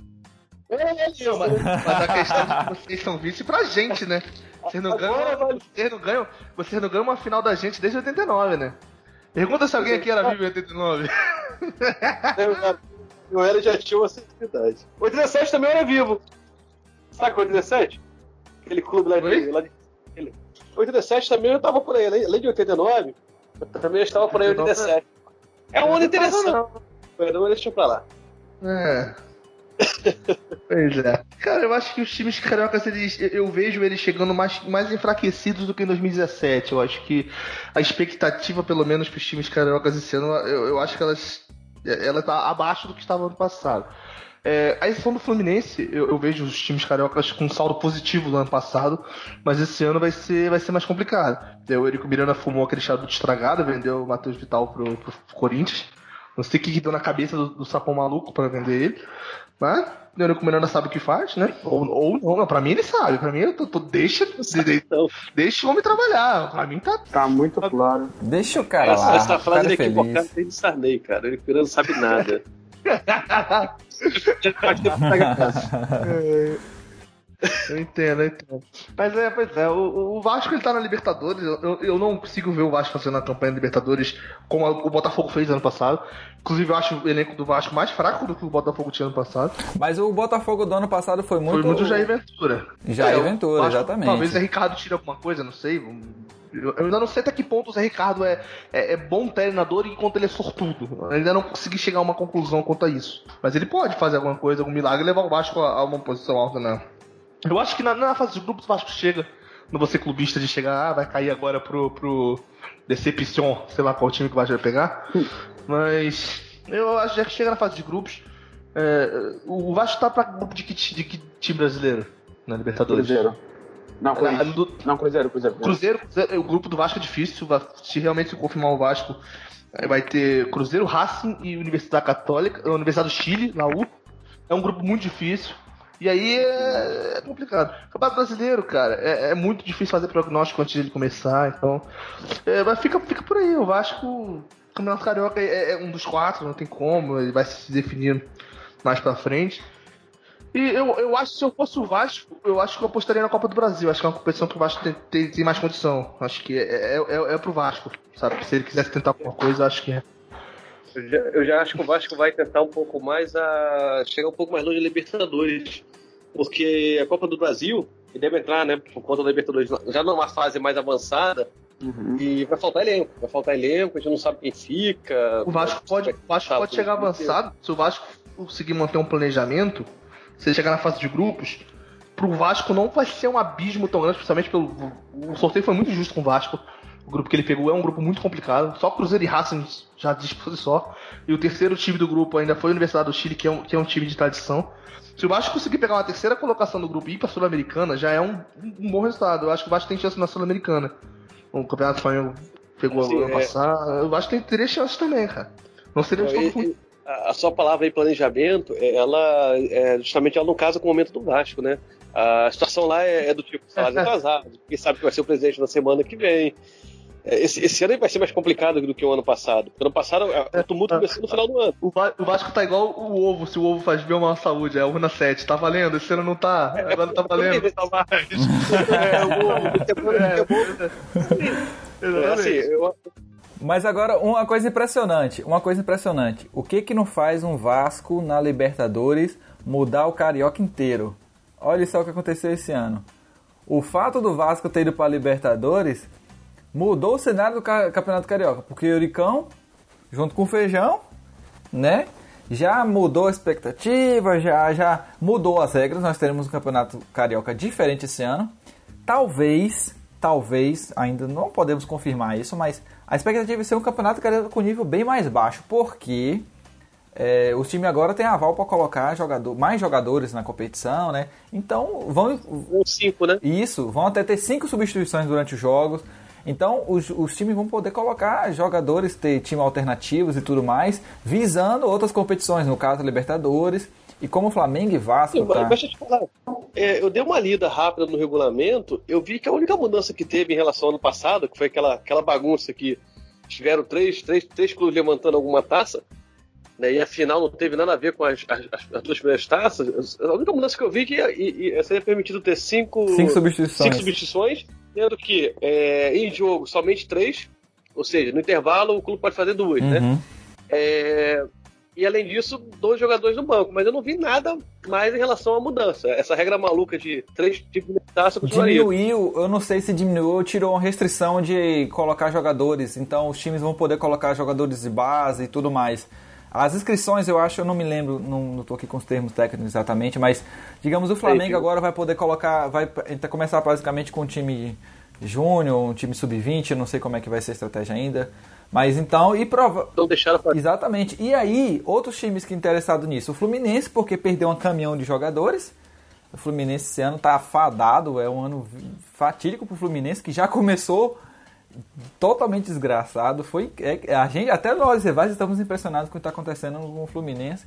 E: Agora vale isso,
F: Mas, mas a questão é que vocês são vice pra gente, né? Vocês não,
E: Agora
F: ganham,
E: vale-
F: vocês, não ganham, vocês não ganham uma final da gente desde 89, né? Pergunta se alguém aqui era vivo em 89.
E: Eu era- Eu era já tinha uma sensibilidade. O 17 também era vivo. Sabe qual é o 17? Aquele clube lá de. Lá de 87 também eu tava por aí. Além de 89, eu também estava por aí em 87. É um ano interessante. Perdão, deixa pra lá.
F: É. <laughs> pois é. Cara, eu acho que os times cariocas, eles, eu vejo eles chegando mais, mais enfraquecidos do que em 2017. Eu acho que a expectativa, pelo menos, para os times cariocas esse ano, eu, eu acho que elas, ela tá abaixo do que estava no passado. É, a exceção do Fluminense, eu, eu vejo os times cariocas com um saldo positivo no ano passado, mas esse ano vai ser, vai ser mais complicado. O Eurico Miranda fumou aquele charuto estragado, vendeu o Matheus Vital pro, pro Corinthians. Não sei o que, que deu na cabeça do, do sapão maluco pra vender ele. Mas o Eurico Miranda sabe o que faz, né? Ou, ou não, não, pra mim ele sabe. Pra mim, eu tô, tô- deixa, de- de-
E: Não.
F: deixa o homem trabalhar. Pra mim tá.
C: Tá muito claro.
B: Deixa o cara
E: Essa,
B: lá.
E: essa
B: o
E: frase
B: cara
E: é equivocada desde Sarney, cara. Ele não sabe nada. <laughs> Pode ter que pegar casa.
F: Eu entendo, eu entendo. Mas é, pois é, o, o Vasco ele tá na Libertadores. Eu, eu não consigo ver o Vasco fazendo a campanha da Libertadores como a- o Botafogo fez ano passado. Inclusive, eu acho o elenco do Vasco mais fraco do que o Botafogo tinha ano passado.
B: Mas o Botafogo do ano passado foi muito.
F: Foi muito Jair Ventura.
B: Jair
F: É,
B: Ventura,
F: acho-
B: exatamente.
F: Talvez o Ricardo tire alguma coisa, não sei. Eu ainda não sei até que ponto o Zé Ricardo é, é, é bom treinador enquanto ele é sortudo. Eu ainda não consegui chegar a uma conclusão quanto a isso. Mas ele pode fazer alguma coisa, algum milagre e levar o Vasco a, a uma posição alta, né? Eu acho que na, na fase de grupos o Vasco chega. Não vou ser clubista de chegar, ah, vai cair agora pro, pro Deception, sei lá qual time que o Vasco vai pegar. <laughs> Mas eu acho que já que chega na fase de grupos. É, o Vasco tá pra grupo de que, de que time brasileiro na Libertadores?
C: Cruzeiro. Não, Corinthians.
F: do-
C: Não, Cruzeiro, Cruzeiro.
F: Cruzeiro, Cruzeiro- o grupo do Vasco é difícil. Se realmente se confirmar o Vasco, vai ter Cruzeiro, Racing e Universidade Católica, Universidade do Chile, na U. É um grupo muito difícil. E aí é, é complicado. Campeonato brasileiro, cara, é, é muito difícil fazer prognóstico antes de começar. Então, é, mas fica, fica por aí. O Vasco, o Campeonato Carioca é, é um dos quatro, não tem como. Ele vai se definindo mais pra frente. E eu, eu acho que se eu fosse o Vasco, eu acho que eu apostaria na Copa do Brasil. Acho que é uma competição que o Vasco tem, tem, tem mais condição. Acho que é, é, é, é pro Vasco, sabe? Se ele quisesse tentar alguma coisa, acho que é.
E: Eu já, eu já acho que o Vasco vai tentar um pouco mais a chegar um pouco mais longe da Libertadores. Porque a Copa do Brasil, e deve entrar, né, por conta da Libertadores, já numa fase mais avançada,
C: Uhum.
E: e vai faltar elenco. Vai faltar elenco, a gente não sabe quem fica.
F: O Vasco pode, o Vasco pode chegar avançado. Se o Vasco conseguir manter um planejamento, se ele chegar na fase de grupos, pro Vasco não vai ser um abismo tão grande, principalmente pelo. O sorteio foi muito injusto com o Vasco. O grupo que ele pegou é um grupo muito complicado. Só Cruzeiro e Racing já diz por si só. E o terceiro time do grupo ainda foi a Universidade do Chile, que é um, que é um time de tradição. Se o Vasco conseguir pegar uma terceira colocação do grupo e ir pra Sul-Americana, já é um, um bom resultado. Eu acho que o Vasco tem chance na Sul-Americana. O Campeonato Flamengo pegou
E: Sim,
F: ano
E: é.
F: passado. Eu acho que tem teria chance também, cara. Não seria de todo mundo.
E: a a sua palavra aí, planejamento, é- ela é, justamente ela não casa com o momento do Vasco, né? A situação lá é, é do tipo salário <laughs> atrasado, quem sabe que vai ser o presidente na semana que vem. É, Esse, esse ano vai ser mais complicado do que o ano passado. Porque ano passado a- o tumulto começou no final do ano.
F: O, Va- o Vasco tá igual o ovo, se o ovo faz bem ou mal à saúde. É o Runa 7. Tá valendo? Esse ano não tá. Agora não tá valendo. <laughs>
E: É, o- o- é, assim, eu,
B: Mas agora, uma coisa impressionante, uma coisa impressionante. O que que não faz um Vasco na Libertadores mudar o Carioca inteiro? Olha só o que aconteceu esse ano. O fato do Vasco ter ido para Libertadores mudou o cenário do ca- Campeonato Carioca, porque o Euricão, junto com o Feijão, né? Já mudou a expectativa, já, já mudou as regras. Nós teremos um Campeonato Carioca diferente esse ano. Talvez, talvez, ainda não podemos confirmar isso, mas a expectativa é ser um Campeonato Carioca com nível bem mais baixo, porque é, os times agora têm aval para colocar jogador, mais jogadores na competição, né? Então vão
E: um 5, né?
B: isso, vão até ter cinco substituições durante os jogos. Então os, os times vão poder colocar jogadores, ter time alternativos e tudo mais, visando outras competições, no caso Libertadores. E como Flamengo e Vasco
E: Sim,
B: tá...
E: deixa eu te falar. É, eu dei uma lida rápida no regulamento, eu vi que a única mudança que teve em relação ao ano passado, que foi aquela, aquela bagunça que tiveram três, três, três clubes levantando alguma taça, né, e a final não teve nada a ver com as, as, as duas primeiras taças. A única mudança que eu vi que e, e, seria permitido ter cinco,
B: Cinco substituições.
E: cinco substituições, sendo que é, em jogo somente três, ou seja, no intervalo o clube pode fazer duas, né?
B: Uhum.
E: É, e além disso, dois jogadores no banco. Mas eu não vi nada mais em relação à mudança. Essa regra maluca de três tipos de taça.
B: Diminuiu, eu não sei se diminuiu ou tirou uma restrição de colocar jogadores. Então os times vão poder colocar jogadores de base e tudo mais. As inscrições, eu acho, eu não me lembro, não, tô aqui com os termos técnicos exatamente, mas digamos o Flamengo agora vai poder colocar, vai então, começar basicamente com um time júnior, um time sub-20, eu não sei como é que vai ser a estratégia ainda. Mas então, e prova...
E: Então deixaram pra...
B: Exatamente. E aí, outros times que interessados nisso, o Fluminense, porque perdeu um caminhão de jogadores. O Fluminense esse ano tá afadado, é um ano fatídico pro Fluminense, que já começou totalmente desgraçado. Foi é, a gente, até nós rivais estamos impressionados com o que está acontecendo com o Fluminense.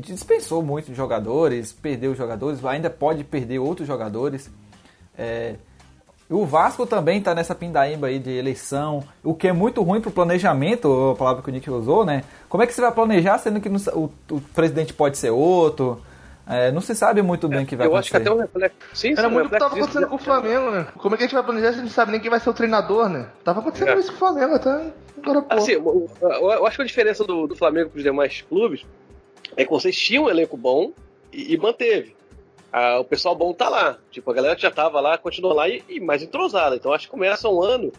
B: Dispensou muitos jogadores, perdeu jogadores, ainda pode perder outros jogadores. É, o Vasco também está nessa pindaíba aí de eleição, o que é muito ruim para o planejamento, a palavra que o Nick usou, né? Como é que você vai planejar sendo que não, o, o, presidente pode ser outro? É, não se sabe muito bem o que vai
E: eu
B: acontecer.
E: acho que até um reflexo. Sim,
F: Era
E: sim,
F: muito o
E: um
F: que tava
E: reflexo
F: acontecendo com o Flamengo, né? Como é que a gente vai planejar se a gente não sabe nem quem vai ser o treinador, né? Tava acontecendo
E: É.
F: isso com o Flamengo até agora pouco.
E: Assim, eu, eu acho que a diferença do, do Flamengo para os demais clubes é que vocês tinham um elenco bom e, e manteve. Ah, o pessoal bom tá lá. Tipo, a galera que já tava lá continua lá e, e mais entrosada. Então acho que começa um ano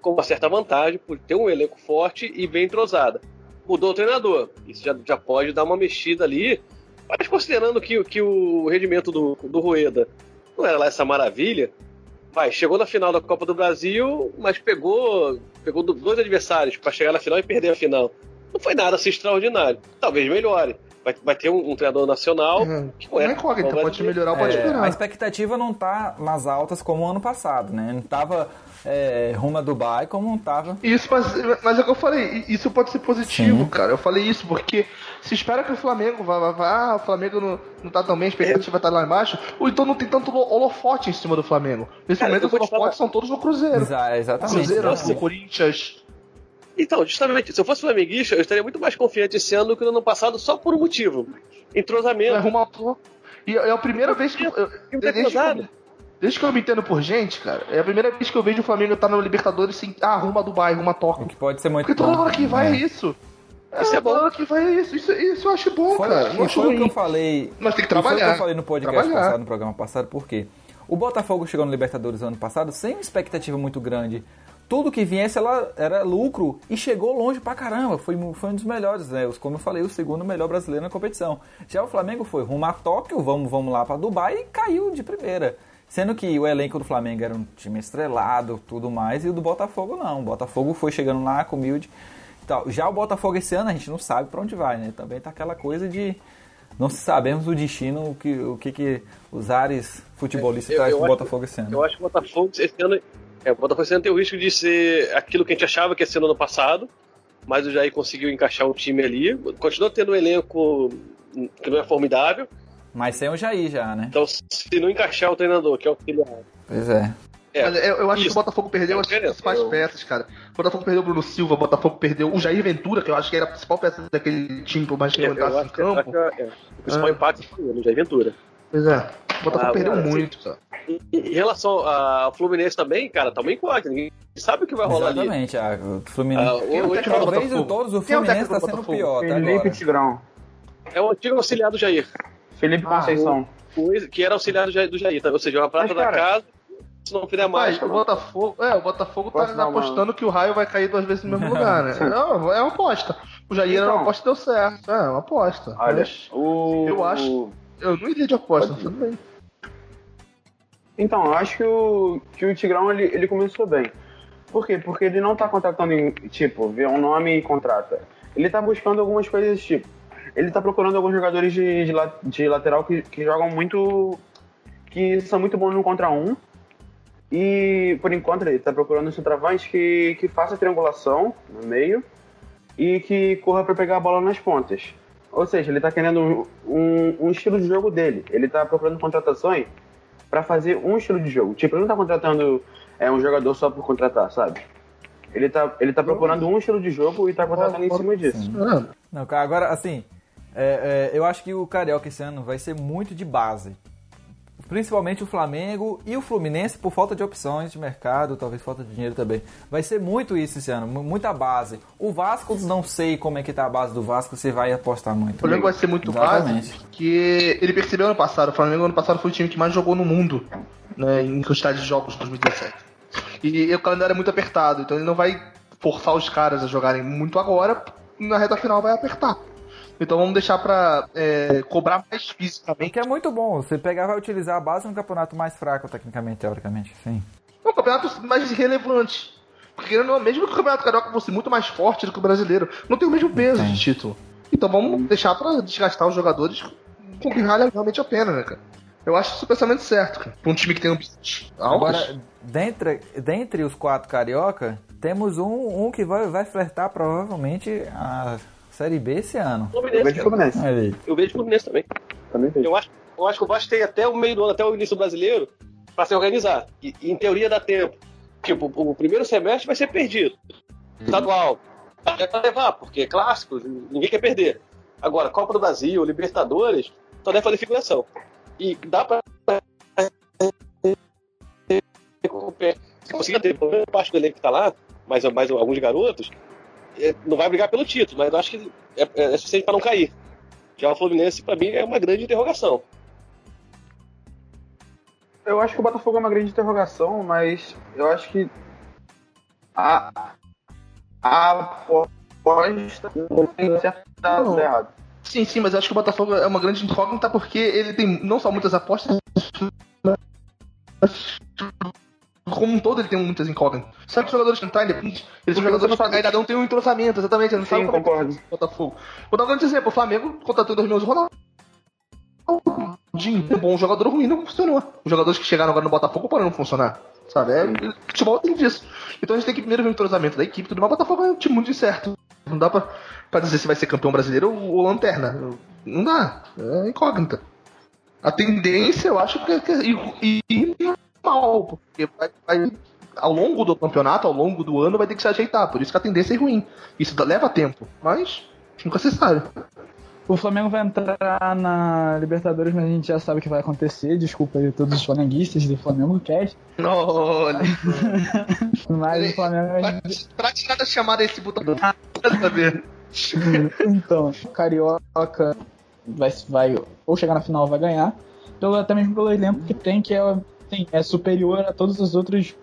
E: com uma certa vantagem por ter um elenco forte e bem entrosada. Mudou o treinador. Isso já, já pode dar uma mexida ali. Mas considerando que, que o rendimento do, do Rueda não era lá essa maravilha, vai, chegou na final da Copa do Brasil, mas pegou, pegou dois adversários para chegar na final e perder a final. Não foi nada assim extraordinário. Talvez melhore. Vai, vai ter um, um treinador nacional
F: Uhum.
E: que não é.
F: É incógnita,
E: não,
F: pode melhorar ou pode
B: É,
F: piorar.
B: a expectativa não tá nas altas como o ano passado, né? Não tava é, rumo a Dubai como não tava.
F: Isso, mas, mas é o que eu falei, isso pode ser positivo,
B: Sim.
F: cara. Eu falei isso porque se espera que o Flamengo vá, vá, vá o Flamengo não, não tá tão bem, a expectativa tá lá embaixo, ou então não tem tanto holofote em cima do Flamengo. Nesse
E: Cara,
F: momento
E: eu
F: os holofotes são todos no Cruzeiro.
B: Exa- exatamente.
F: Cruzeiro,
B: exatamente.
F: Corinthians.
E: Então, justamente, se eu fosse flamenguista, eu estaria muito mais confiante esse ano do que no ano passado, só por um motivo: entrosamento.
F: Arruma E é a primeira vez que. Eu,
E: Time tá
F: desde, que
E: entrosado.
F: eu, desde que eu me entendo por gente, cara, é a primeira vez que eu vejo o Flamengo estar no Libertadores sem. Ah, arruma Dubai, arruma
B: O
F: Tóquio.
B: que pode ser muito
F: Porque toda
B: bom.
F: hora que vai é
B: É.
F: isso.
E: Isso é bom.
F: Toda hora que vai é isso. Isso, isso eu acho bom,
B: Foi,
F: cara. Não
B: foi o que eu falei.
F: Mas tem que
B: e Foi o que
F: trabalhar.
B: eu falei no podcast
F: Trabalhar.
B: passado, no programa passado, por quê? O Botafogo chegou no Libertadores ano passado sem uma expectativa muito grande. Tudo que viesse ela era lucro e chegou longe pra caramba. Foi, foi um dos melhores, né? Como eu falei, o segundo melhor brasileiro na competição. Já o Flamengo foi rumo a Tóquio, vamos, vamos lá pra Dubai e caiu de primeira. Sendo que o elenco do Flamengo era um time estrelado, tudo mais, e o do Botafogo não. O Botafogo foi chegando lá com humilde tal. Já o Botafogo esse ano a gente não sabe pra onde vai, né? Também tá aquela coisa de não sabemos o destino, o que, o que, que os ares futebolistas
E: Eu-
B: traz
E: eu
B: pro Botafogo esse ano.
E: Eu acho que o Botafogo esse ano. É, o Botafogo esse ano tem o risco de ser aquilo que a gente achava que ia ser no ano passado, mas o Jair conseguiu encaixar um time ali. Continua tendo um elenco que não é formidável,
B: Mas sem o Jair já, né?
E: então se não encaixar o treinador, que é o auxiliar.
B: Pois é.
E: É,
F: Olha, eu, eu acho que
E: isso.
F: o Botafogo perdeu
E: É
F: as principais
E: Eu-
F: peças, cara. O Botafogo perdeu o Bruno Silva, o Botafogo perdeu o Jair Ventura, que eu acho que era a principal peça daquele time, por mais que
E: eu,
F: ele entrasse em
E: que,
F: campo.
E: que é, o principal
F: Ah.
E: impacto foi no Jair Ventura.
F: Pois é. O Botafogo
E: Ah,
F: perdeu
E: cara,
F: muito, cara.
E: E, em relação ao Fluminense também, cara, tá uma incógnita. Ninguém sabe o que vai rolar ali.
B: Exatamente. Ah, o Fluminense.
E: Ah, o-
F: é o
E: o-
F: técnico do
B: Talvez de todos, o
F: é o
B: Fluminense tá
F: do
B: sendo pior até
C: Felipe. Tigrão.
E: É o antigo auxiliar do Jair.
C: Felipe
F: Ah,
C: Conceição.
E: o que era auxiliar do Jair, do Jair tá? ou seja, uma prata
C: Mas,
E: da
C: cara,
E: casa, se não fizer mais.
F: O Botafogo, é, o Botafogo tá
C: Posso uma-
F: apostando que o raio vai cair duas vezes no mesmo lugar, né? <laughs> Não, é uma aposta. O Jair era uma
C: Então.
F: aposta e deu certo. É, uma aposta.
C: Olha,
F: Mas
C: o...
F: eu acho- eu não iria de aposta,
C: Pode-
F: tudo bem.
C: Então, eu acho que o, que o Tigrão ele, ele começou bem. Por quê? Porque ele não tá contratando, em, tipo, vê um nome e contrata. Ele tá buscando algumas coisas desse tipo. Ele tá procurando alguns jogadores de, de, de lateral que, que jogam muito. que são muito bons no contra um. E por enquanto ele tá procurando um centroavante que, que faça triangulação no meio e que corra para pegar a bola nas pontas. Ou seja, ele tá querendo um, um, um estilo de jogo dele. Ele tá procurando contratações para fazer um estilo de jogo. Tipo, ele não tá contratando é, um jogador só por contratar, sabe? Ele tá, ele tá procurando um estilo de jogo e tá contratando em cima disso.
B: Não, cara, agora, assim, é, é, eu acho que o Carioca esse ano vai ser muito de base. Principalmente o Flamengo e o Fluminense por falta de opções de mercado, talvez falta de dinheiro também. Vai ser muito isso esse ano, mu- muita base. O Vasco, não sei como é que tá a base do Vasco, você vai apostar muito.
F: O Flamengo vai ser muito
B: Exatamente.
F: base, porque ele percebeu ano passado, o Flamengo ano passado foi o time que mais jogou no mundo, né, em quantidade de jogos de 2017. E, o calendário é muito apertado, então ele não vai forçar os caras a jogarem muito agora, na reta final vai apertar. Então vamos deixar pra é, cobrar mais
B: O
F: fisicamente.
B: que é muito bom, você pegar vai utilizar a base num campeonato mais fraco, tecnicamente, teoricamente. Sim.
F: É um campeonato mais relevante. Porque mesmo que o campeonato carioca fosse muito mais forte do que o brasileiro, não tem o mesmo peso de título. Então vamos deixar pra desgastar os jogadores com o que vale realmente a pena, né, cara? Eu acho isso o pensamento certo, cara. Pra um time que tem um altos.
B: Agora, dentre, dentre os quatro carioca, temos um, um que vai, vai flertar provavelmente a Série B esse ano.
C: Eu
E: Fluminense,
C: vejo
E: cara.
C: Fluminense.
B: Aí.
E: Eu vejo Fluminense também.
C: Também vejo.
E: Eu acho, eu acho que o Vasco tem até o meio do ano, até o início do brasileiro, para se organizar. E, em teoria dá tempo. Tipo, o primeiro semestre vai ser perdido. Estadual. É pra levar, porque é clássico, ninguém quer perder. Agora, Copa do Brasil, Libertadores, só deve fazer figuração. E dá pra. Se conseguir ter parte do elenco que tá lá, mais, mais alguns garotos, não vai brigar pelo título, mas eu acho que é, é suficiente para não cair. Já o Fluminense, pra mim, é uma grande interrogação.
C: Eu acho que o Botafogo é uma grande interrogação, mas eu acho que a, a aposta não tem certo errado.
F: Sim, sim, mas eu acho que o Botafogo é uma grande incógnita porque ele tem não só muitas apostas, mas como um todo ele tem muitas incógnitas. Sabe que os jogadores que entram, eles são jogadores que ainda não tem um entrosamento, exatamente, não sabe
C: Sim,
F: é
C: concordo.
F: o Botafogo. Vou dar um grande exemplo, o Flamengo contratou em 2011 o Ronaldo. Ronaldinho, um bom jogador ruim, não funcionou. Os jogadores que chegaram agora no Botafogo pararam não funcionar. Sabe? É, futebol tem disso. Então a gente tem que primeiro ver o entrosamento da equipe, tudo mais. O Botafogo é um time muito incerto. Não dá pra, pra dizer se vai ser campeão brasileiro ou, ou lanterna. Não dá. É incógnita. A tendência, eu acho que é, que é mal, porque vai, vai- ao longo do campeonato, ao longo do ano, vai ter que se ajeitar. Por isso que a tendência é ruim. Isso leva tempo, mas nunca se sabe.
D: O Flamengo vai entrar na Libertadores, mas a gente já sabe o que vai acontecer. Desculpa aí todos os flamenguistas do Flamengo Cast.
F: Olha, <laughs>
D: Mas o Flamengo.
F: pra tirar da chamada esse botão. <laughs>
D: Então, Carioca vai, vai ou chegar na final ou vai ganhar. Pelo, até mesmo pelo elenco que tem, que é, assim, é superior a todos os outros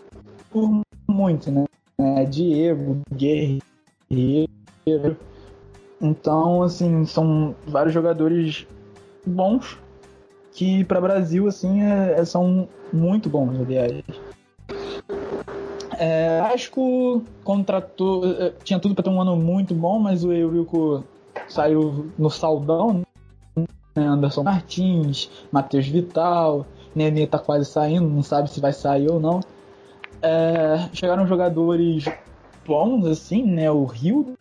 D: por muito, né? É, Diego, Guerreiro. Então, assim, são vários jogadores bons que para Brasil, assim, é- é- são muito bons, aliás. É, Vasco contratou. eh, Tinha tudo para ter um ano muito bom, mas o Eurico saiu no saldão, né? Anderson Martins, Matheus Vital, Nenê tá quase saindo, não sabe se vai sair ou não. É, chegaram jogadores bons, assim, né? O Rio.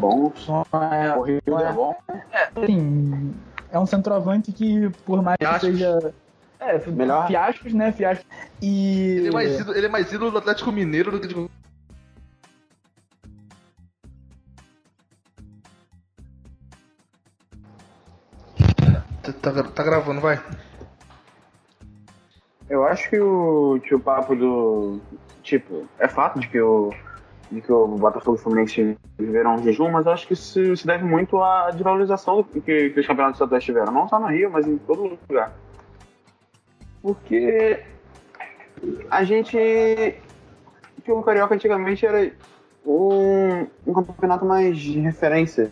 C: Bom,
D: É,
C: corrido é bom.
D: assim, é um centroavante que, por mais que
F: Fiascos.
D: seja. É,
C: Melhor.
D: fiascos, né? Fiascos. E.
F: Ele é, mais ídolo, ele é mais ídolo do Atlético Mineiro do que de. Tá, tá tá gravando, vai.
C: Eu acho que o, que o papo do. Tipo, é fato de que o, de que o Botafogo e o Fluminense viveram um jejum, mas eu acho que isso se deve muito à desvalorização que, que os campeonatos estaduais tiveram. Não só no Rio, mas em todo lugar. Porque a gente. Que o Carioca antigamente era um, um campeonato mais de referência.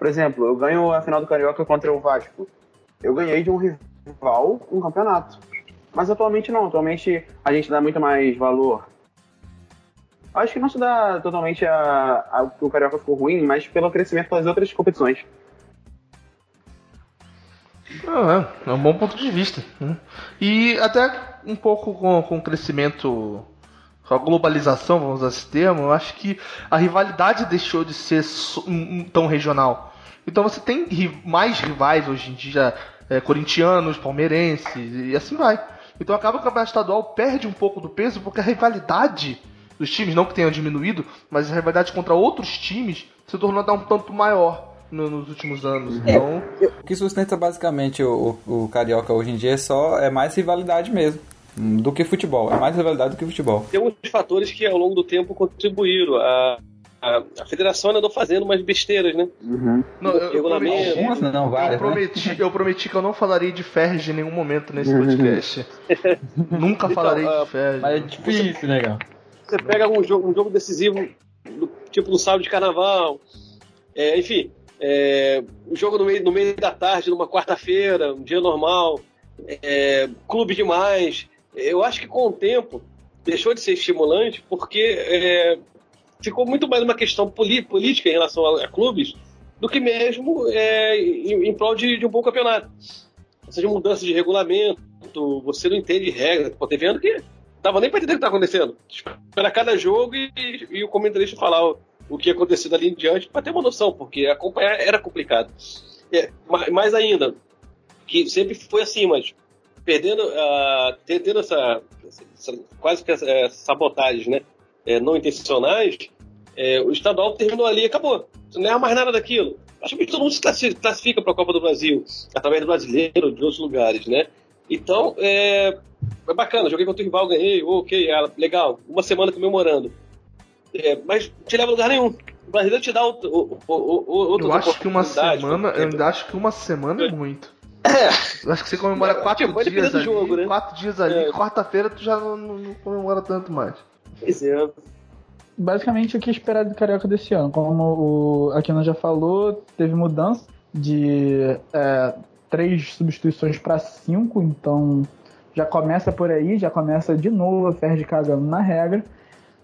C: Por exemplo, eu ganho a final do Carioca contra o Vasco. Eu ganhei de um rival um campeonato. Mas atualmente não, atualmente a gente dá muito mais valor. Acho que não se dá totalmente a, a o Carioca ficou ruim, mas pelo crescimento das outras competições.
F: Ah, é, é um bom ponto de vista. né? E até um pouco com, com o crescimento, com a globalização, vamos usar esse termo, eu acho que a rivalidade deixou de ser tão regional. Então você tem mais rivais hoje em dia, é, corintianos, palmeirenses, e assim vai. Então acaba que o campeonato estadual perde um pouco do peso, porque a rivalidade dos times, não que tenha diminuído, mas a rivalidade contra outros times se tornou até um tanto maior no- nos últimos anos. Então.
B: O que sustenta basicamente o, o, o Carioca hoje em dia é só é mais rivalidade mesmo. hum, Do que futebol. É mais rivalidade do que futebol.
E: Tem alguns fatores que ao longo do tempo contribuíram. A, a, a federação andou fazendo umas besteiras, né?
F: Não, eu, eu
E: Regulamento.
F: prometi,
B: Algumas não,
F: eu,
B: várias, né?
F: prometi, eu prometi que eu não falaria de Ferg em nenhum momento nesse podcast. <laughs> Nunca
E: Então,
F: falarei
E: ah,
F: de Ferg.
B: Mas é difícil, né, cara?
E: Você pega um jogo, um jogo decisivo, do- tipo no sábado de carnaval, é, enfim, é, um jogo no meio, no meio da tarde, numa quarta-feira, um dia normal, é, clube demais. Eu acho que com o tempo deixou de ser estimulante porque é, ficou muito mais uma questão política em relação a, a clubes do que mesmo é, em, em prol de, de um bom campeonato. Ou seja, mudança de regulamento, você não entende regra. Pô, teve ano que tava nem pra entender o que tá acontecendo. Espera cada jogo e, e o comentarista falar o, o que aconteceu dali em diante pra ter uma noção, porque acompanhar era complicado. É, ma- mais ainda, que sempre foi assim, mas perdendo, te- tendo essa, essa- quase que essa, essa sabotagem, né, é, não intencionais, é, o estadual terminou ali e acabou. Não erra mais nada daquilo. Acho que todo mundo se classi- classifica para a Copa do Brasil, através do brasileiro, de outros lugares, né? Então, é, é bacana, joguei contra o rival, ganhei, ok, ah, legal, uma semana comemorando. É, mas não te leva a lugar nenhum. O brasileiro te dá o, o, o, o,
F: Eu acho que uma semana, eu ainda acho que uma semana é muito.
E: É,
F: Eu acho que você comemora
E: É,
F: quatro
E: tipo, vai
F: dias ali,
E: jogo, né?
F: quatro dias ali,
E: É.
F: quarta-feira tu já não- não comemora tanto mais.
E: Pois é.
D: basicamente o que esperar do Carioca desse ano. Como o Aquino já falou, teve mudança de. é, três substituições para cinco, então já começa por aí, já começa de novo a Ferdi cagando na regra.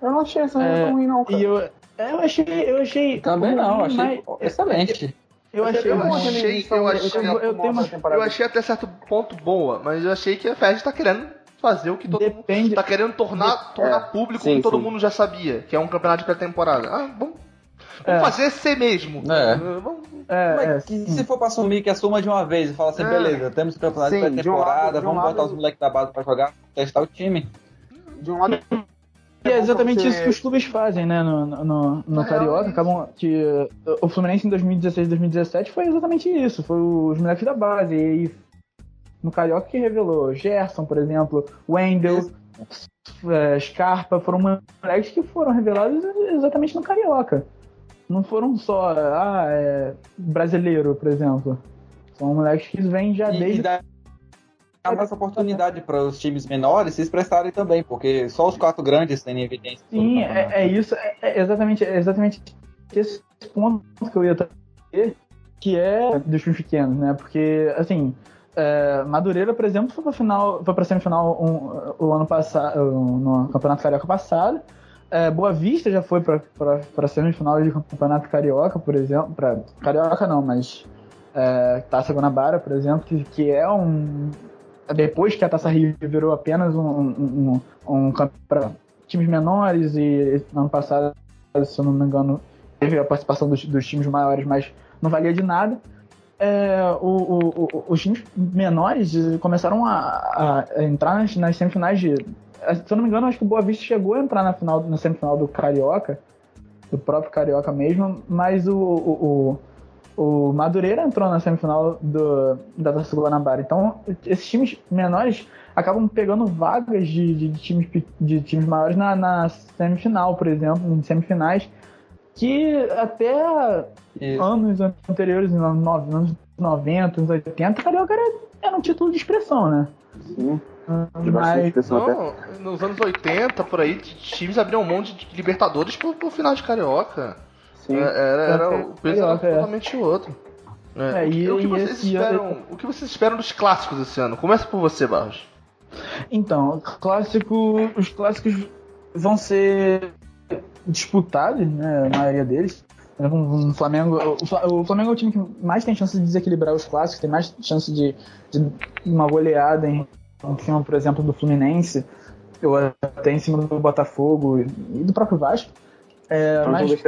C: Eu não achei essa
D: É,
C: tão ruim, não, cara.
D: E eu, eu achei, eu achei
B: Também não,
D: ruim,
B: achei
D: mas-
B: excelente.
D: Eu achei,
F: Eu achei- eu achei-
D: eu, eu tenho uma,
F: Eu achei até certo ponto boa, mas eu achei que a Fed tá querendo fazer o que todo mundo
D: Depende.
F: tá querendo tornar, tornar público o
C: sim,
F: que todo
C: sim.
F: mundo já sabia, que é um campeonato de pré-temporada. Ah, vamos,
D: É.
F: vamos fazer ser mesmo.
B: É.
F: Vamos-
D: É, é,
B: que se for pra assumir que assuma de uma vez e fala assim,
F: É.
B: beleza, temos campeonato
C: Sim, um lado-
B: pré-temporada,
C: um
B: vamos
C: lado-
B: botar os moleques da base pra jogar, testar o time.
C: De um lado.
D: E é exatamente
C: você-
D: isso que os clubes fazem, né, no, no, no-
F: É,
D: Carioca. Acabam que uh, o Fluminense em 2016 2017 foi exatamente isso. Foi os moleques da base. E aí, no Carioca que revelou Gerson, por exemplo, Wendel, eh, Scarpa, foram moleques que foram revelados exatamente no Carioca. Não foram só, ah, é, brasileiro, por exemplo. São moleques que vêm já
B: E,
D: desde
B: e dá mais oportunidade para os times menores se expressarem também, porque só os quatro grandes têm evidência.
D: Sim, é, é isso, é, é exatamente, é exatamente esse ponto que eu ia trazer, que é dos times pequenos, né? Porque, assim, é, Madureira, por exemplo, foi pra final, foi pra semifinal um, o ano passado, no Campeonato Carioca passado. É, Boa Vista já foi pra semifinal de Campeonato Carioca, por exemplo. Pra, Carioca não, mas é, Taça Guanabara, por exemplo, que, que é um. Depois que a Taça Rio virou apenas um, um, um, um para times menores e ano passado, se eu não me engano, teve a participação dos, dos times maiores, mas não valia de nada. É, o- o- os times menores começaram a, a entrar nas, nas semifinais de. Se eu não me engano, acho que o Boa Vista chegou a entrar na, final, na semifinal do Carioca, do próprio Carioca mesmo, mas o, o, o, o Madureira entrou na semifinal do, da Taça Guanabara. Então, esses times menores acabam pegando vagas de, de, de times, de times maiores na, na semifinal, por exemplo, em semifinais, que até
B: Isso.
D: anos anteriores, nos anos 90, anos 90, anos 80, Carioca era, era um título de expressão, né?
C: Sim.
D: Mas,
C: expressão até.
F: Não, nos anos 80, por aí, times abriam mão de de Libertadores pro, pro final de Carioca.
C: Sim.
F: É, Era, era, o peso era
D: é.
F: totalmente outro. É,
D: É,
F: o, que,
D: e-
F: o que vocês esperam, o que vocês esperam dos clássicos esse ano? Começa por você, Barros.
D: Então, clássico, os clássicos vão ser disputados, né? A maioria deles. Um, um Flamengo, o, Fla- o Flamengo é o time que mais tem chance de desequilibrar os clássicos, tem mais chance de, de uma goleada em, em cima, por exemplo, do Fluminense, ou até em cima do Botafogo e do próprio Vasco. É,
C: Então,
D: mas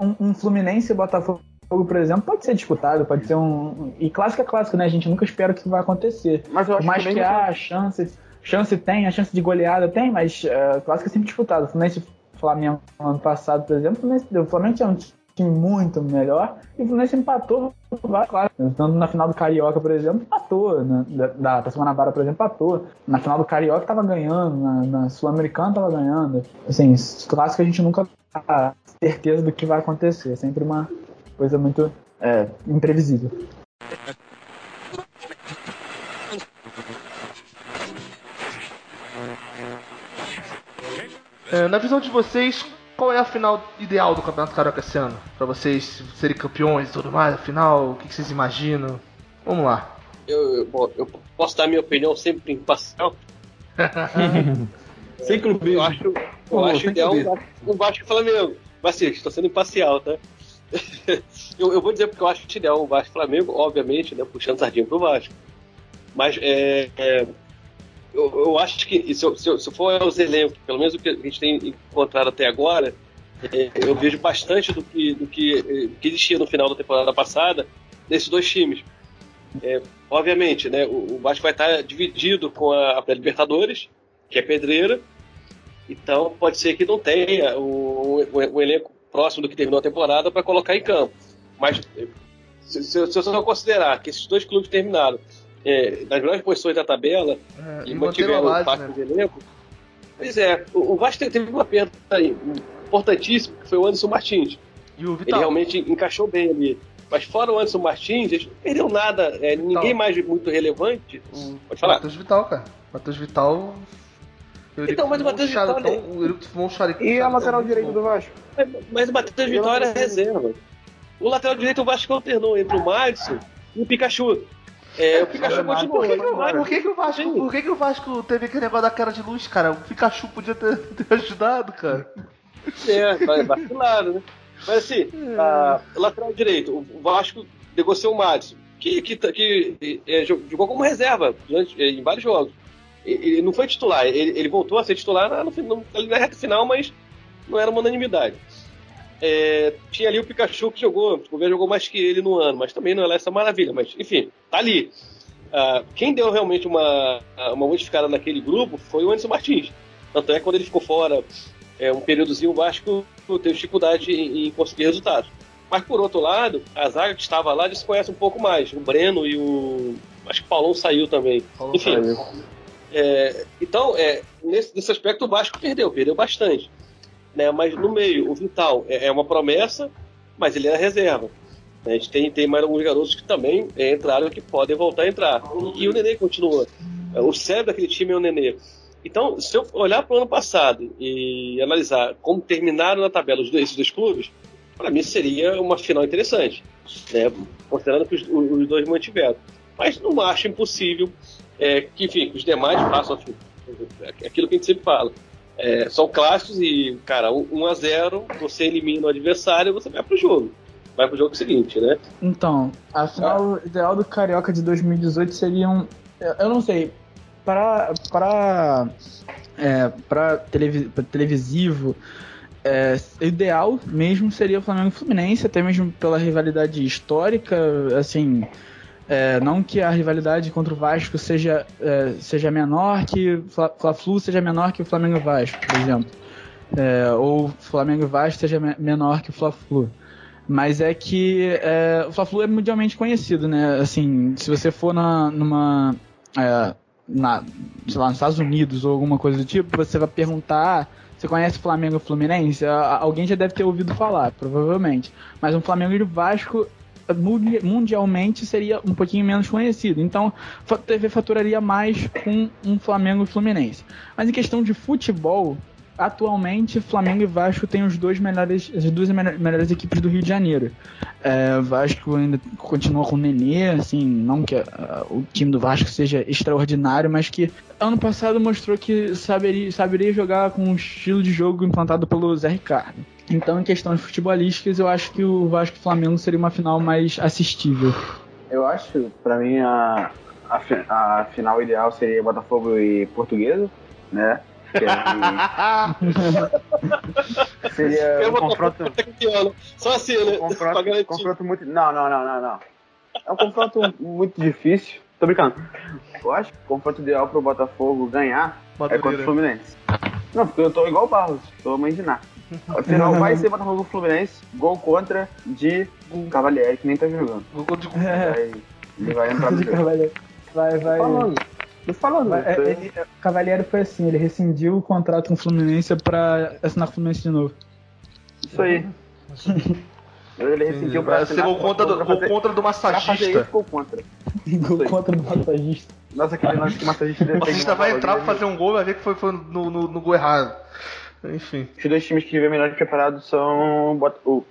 D: um, um Fluminense e Botafogo, por exemplo, pode ser disputado, pode ser um. E clássico é clássico, né? A gente nunca espera que vai acontecer.
C: Mas eu acho
D: mais
C: que
D: que há chance, chance tem, a chance de goleada tem, mas uh, clássico é sempre disputado. O Fluminense Flamengo no ano passado, por exemplo, o Fluminense, o Flamengo tinha um time muito melhor e o Fluminense empatou clássicos. Tanto na final do Carioca, por exemplo, empatou. Na, da, da Taça Guanabara, por exemplo, empatou. Na final do Carioca tava ganhando, na, na Sul-Americana tava ganhando. Assim, clássico a gente nunca tem certeza do que vai acontecer. É sempre uma coisa muito é, imprevisível.
F: Na visão de vocês, qual é a final ideal do Campeonato Carioca esse ano? Pra vocês serem campeões e tudo mais, afinal, o que que vocês imaginam? Vamos lá.
E: Eu, eu, bom, eu posso dar minha opinião sempre imparcial. <laughs>
B: Sem clubismo.
E: Eu acho, eu
B: Pô,
E: acho ideal um. Vasco- e Flamengo. Vacilo, estou sendo imparcial, tá? <laughs> eu, eu vou dizer porque eu acho ideal um Vasco e Flamengo, obviamente, né, puxando sardinha pro Vasco. Mas é, é, eu, eu acho que se, eu- se, eu- se for os elencos, pelo menos o que a gente tem encontrado até agora, é, eu vejo bastante do que, do que, eh, do que existia no final da temporada passada nesses dois times. É, obviamente, né, o, o Vasco vai estar dividido com a, a Libertadores, que é pedreira, então pode ser que não tenha o, o, o elenco próximo do que terminou a temporada para colocar em campo. Mas se, se, se eu só considerar que esses dois clubes terminaram é, nas melhores posições da tabela
F: É,
E: e
F: e
E: mantiveram
F: a
E: o pacto
F: né?
E: de elenco, pois é, o, o Vasco te- teve uma perda aí, importantíssima, que foi o Anderson Martins.
F: E o
E: Ele
F: Vital?
E: realmente encaixou bem ali. Mas fora o Anderson Martins, eles não perderam nada, é, ninguém mais muito relevante. Pode falar.
F: Matheus Vital, cara. Matheus Vital. Eurico
E: Então, mas o Matheus Vital,
F: então, O Eurico fumou um charuto.
C: E a lateral
F: bom.
C: do Vasco?
E: Mas- Mas o Matheus Vitória é reserva. O lateral direito o Vasco alternou entre o Madison e o Pikachu. É, o Pikachu
F: Mas
E: continua.
F: por que, que, o-
E: mas-
F: por que, que o Vasco,
E: Sim.
F: por que, que o Vasco teve aquele negócio da cara de luz, cara? O Pikachu podia ter, <laughs> ter ajudado, cara.
E: É, vai- vacilaram, né? Mas assim, a lateral direito, o Vasco negociou o Madison, que, que, que é, jogou como reserva durante- em vários jogos. Ele ele não foi titular, ele, ele voltou a ser titular na, no, no, ali na reta final, mas não era uma unanimidade. É, tinha ali o Pikachu que jogou, o governo jogou mais que ele no ano, mas também não é essa maravilha, mas enfim, tá ali. Ah, quem deu realmente uma, uma modificada naquele grupo foi o Anderson Martins. Tanto é que quando ele ficou fora é, um períodozinho, o Vasco teve dificuldade em, em conseguir resultados. Mas por outro lado, a zaga que estava lá desconhece um pouco mais. O Breno e o. Acho que o Paulão saiu também. Enfim. é, então, é, nesse, nesse aspecto, o Vasco perdeu, perdeu bastante. Né? Mas no meio, o Vital é, é uma promessa, mas ele era reserva. A gente tem, tem mais alguns garotos que também é, entraram que podem voltar a entrar. E, o Nenê continua. É, O cérebro daquele time é o Nenê. Então, se eu olhar para o ano passado e analisar como terminaram na tabela os dois, dois clubes, para mim seria uma final interessante, né? considerando que os, os dois mantiveram. Mas não acho impossível é, que, enfim, que os demais façam aquilo que a gente sempre fala. É, são clássicos e, cara, 1 a 0 você elimina o adversário você vai pro jogo. Vai pro jogo seguinte, né?
D: Então, a final ideal do Carioca de 2018 seria um. Eu não sei. Para. Para. É, para televi pra televisivo. É, o ideal mesmo seria o Flamengo e Fluminense, até mesmo pela rivalidade histórica, assim. É, não que a rivalidade contra o Vasco seja, é, seja menor que Fla- Fla-Flu seja menor que o Flamengo Vasco, por exemplo. É, ou Flamengo Vasco seja me- menor que o Fla-Flu. Mas é que é, o Fla-Flu é mundialmente conhecido, né? Assim, se você for na, numa. é, na, sei lá, nos Estados Unidos ou alguma coisa do tipo, você vai perguntar. "Ah, Você conhece Flamengo Fluminense? Alguém já deve ter ouvido falar, provavelmente. Mas um Flamengo e Vasco mundialmente seria um pouquinho menos conhecido. Então, a TV faturaria mais com um Flamengo e Fluminense. Mas em questão de futebol, atualmente Flamengo e Vasco têm os dois melhores, as duas melhor- melhores equipes do Rio de Janeiro. É, Vasco ainda continua com o Nenê, assim, não que ah, o time do Vasco seja extraordinário, mas que ano passado mostrou que saberia, saberia jogar com o estilo de jogo implantado pelo Zé Ricardo. Então, em questões futebolísticas, eu acho que o Vasco e Flamengo seria uma final mais assistível.
C: Eu acho, pra mim, a, a, a final ideal seria Botafogo e Portuguesa, né? Que aí <laughs> seria um confronto,
E: Só assim, né? Pra
C: confronto, confronto muito. Não, não, não, não, não. É um confronto muito difícil. Tô brincando. Eu acho que o confronto ideal pro Botafogo ganhar é contra o Fluminense. Não, porque eu tô igual o Barros, tô mandinar. Afinal, vai <laughs> ser Botafogo Fluminense, gol contra de Cavalieri, que nem tá jogando.
F: Gol de <laughs> gol.
C: Vai, ele vai entrar no jogo.
D: Vai, vai.
C: Tô falando. Tô falando.
D: vai- é, ele- o Cavalieri foi assim, ele rescindiu o contrato com o Fluminense pra assinar com o Fluminense de novo.
C: Isso aí. <laughs> Ele rescindiu pra assinar
F: gol contra do, gol contra do
C: Pra
F: massagista.
C: isso, gol contra.
D: Gol contra o massagista.
C: Nossa, aquele lance que o massagista
F: O massagista vai entrar pra fazer um gol e vai ver que foi, foi no, no, no gol errado. Enfim.
C: Os dois times que vêm melhor preparados são o o,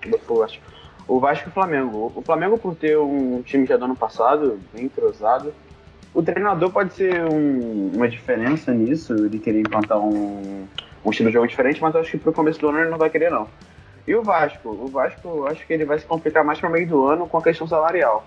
C: o, Vasco e o Flamengo. O Flamengo, por ter um time já do ano passado, bem entrosado, o treinador pode ser um- uma diferença nisso, ele querer implantar um, um estilo de jogo diferente, mas eu acho que pro começo do ano ele não vai querer, não. E o Vasco? O Vasco, eu acho que ele vai se complicar mais pro meio do ano com a questão salarial.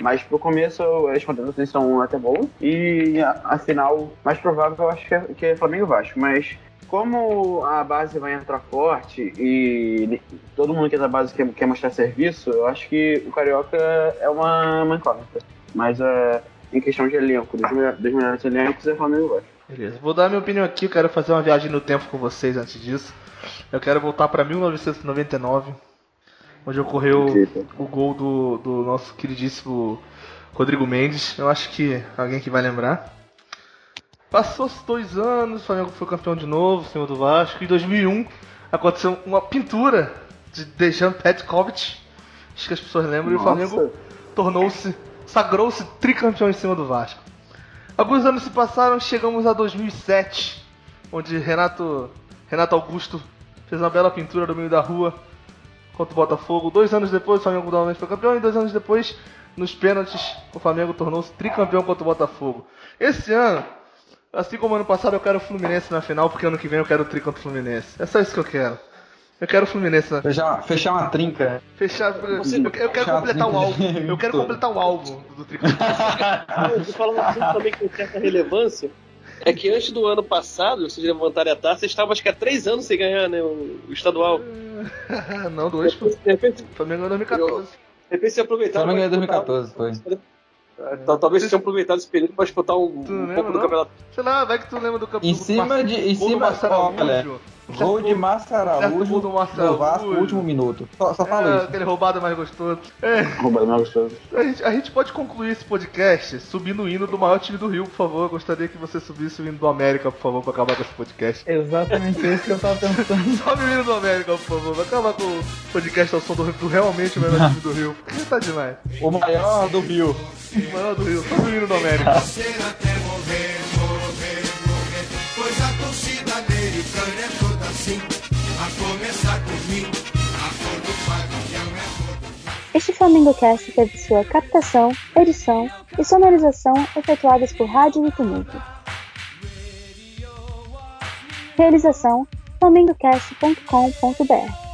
C: Mas pro começo as contratações são até boas. E a, a final, mais provável, eu acho que é, que é Flamengo Vasco. Mas como a base vai entrar forte e todo mundo que é da base quer, quer mostrar serviço, eu acho que o Carioca é uma, uma incógnita. Mas é, em questão de elenco, dos, dos melhores elencos, é Flamengo Vasco.
F: Beleza. Vou dar minha opinião aqui. Eu quero fazer uma viagem no tempo com vocês antes disso. Eu quero voltar pra 1999, onde ocorreu o gol do, do nosso queridíssimo Rodrigo Mendes. Eu acho que alguém que vai lembrar. Passou-se dois anos, o Flamengo foi campeão de novo, em cima do Vasco. Em 2001 aconteceu uma pintura de Dejan Petkovic. Acho que as pessoas lembram. E o Flamengo
C: Nossa.
F: tornou-se, sagrou-se tricampeão em cima do Vasco. Alguns anos se passaram, chegamos a 2007, onde Renato, Renato Augusto fez uma bela pintura no meio da rua contra o Botafogo. Dois anos depois, o Flamengo novamente foi campeão, e dois anos depois, nos pênaltis, o Flamengo tornou-se tricampeão contra o Botafogo. Esse ano, assim como ano passado, eu quero o Fluminense na final, porque ano que vem eu quero o tri contra o Fluminense. É só isso que eu quero. Eu quero o Fluminense na
B: Fechar, fechar uma trinca.
F: Fechar. Eu, eu quero
B: Fechar
F: completar o
B: a
F: álbum. Eu quero completar o álbum do tricampeão.
E: Eu vou falar um assunto também com certa relevância. É que antes do ano passado, vocês levantarem a taça, vocês estavam acho que há três anos sem ganhar, né? O, o estadual. <laughs>
F: Não, dois.
E: De repente,
F: Flamengo é 2014.
E: de repente você aproveitaram.
B: Flamengo é
E: pra disputar-
B: 2014, foi.
E: Tal- Talvez vocês tenham aproveitado esse período para disputar um, um pouco do campeonato.
F: Sei lá, vai que tu lembra do campeão.
B: Em cima de. Em cima. Olha, gol de
F: Certo
B: Araújo
F: do
B: no Vasco, último minuto. Só, só falo
F: É,
B: isso.
F: aquele roubado mais gostoso. É,
C: Roubado mais gostoso.
F: a gente, a gente pode concluir esse podcast subindo o hino do maior time do Rio, por favor. Eu gostaria que você subisse o hino do América, por favor, pra acabar com esse podcast.
D: Exatamente isso que eu tava pensando. <laughs>
F: Sobe o hino do América, por favor. Vai acabar com o podcast ao som do, do realmente o melhor time do Rio. Porque tá demais.
B: O maior do Rio.
F: O maior do Rio. Sobe o hino do América.
I: Pois a torcida americana é toda a começar a do pavilhão é.
J: Este Flamengo Cast teve sua captação, edição e sonorização efetuadas por Rádio Tumulto. Realização flamengocast.com.br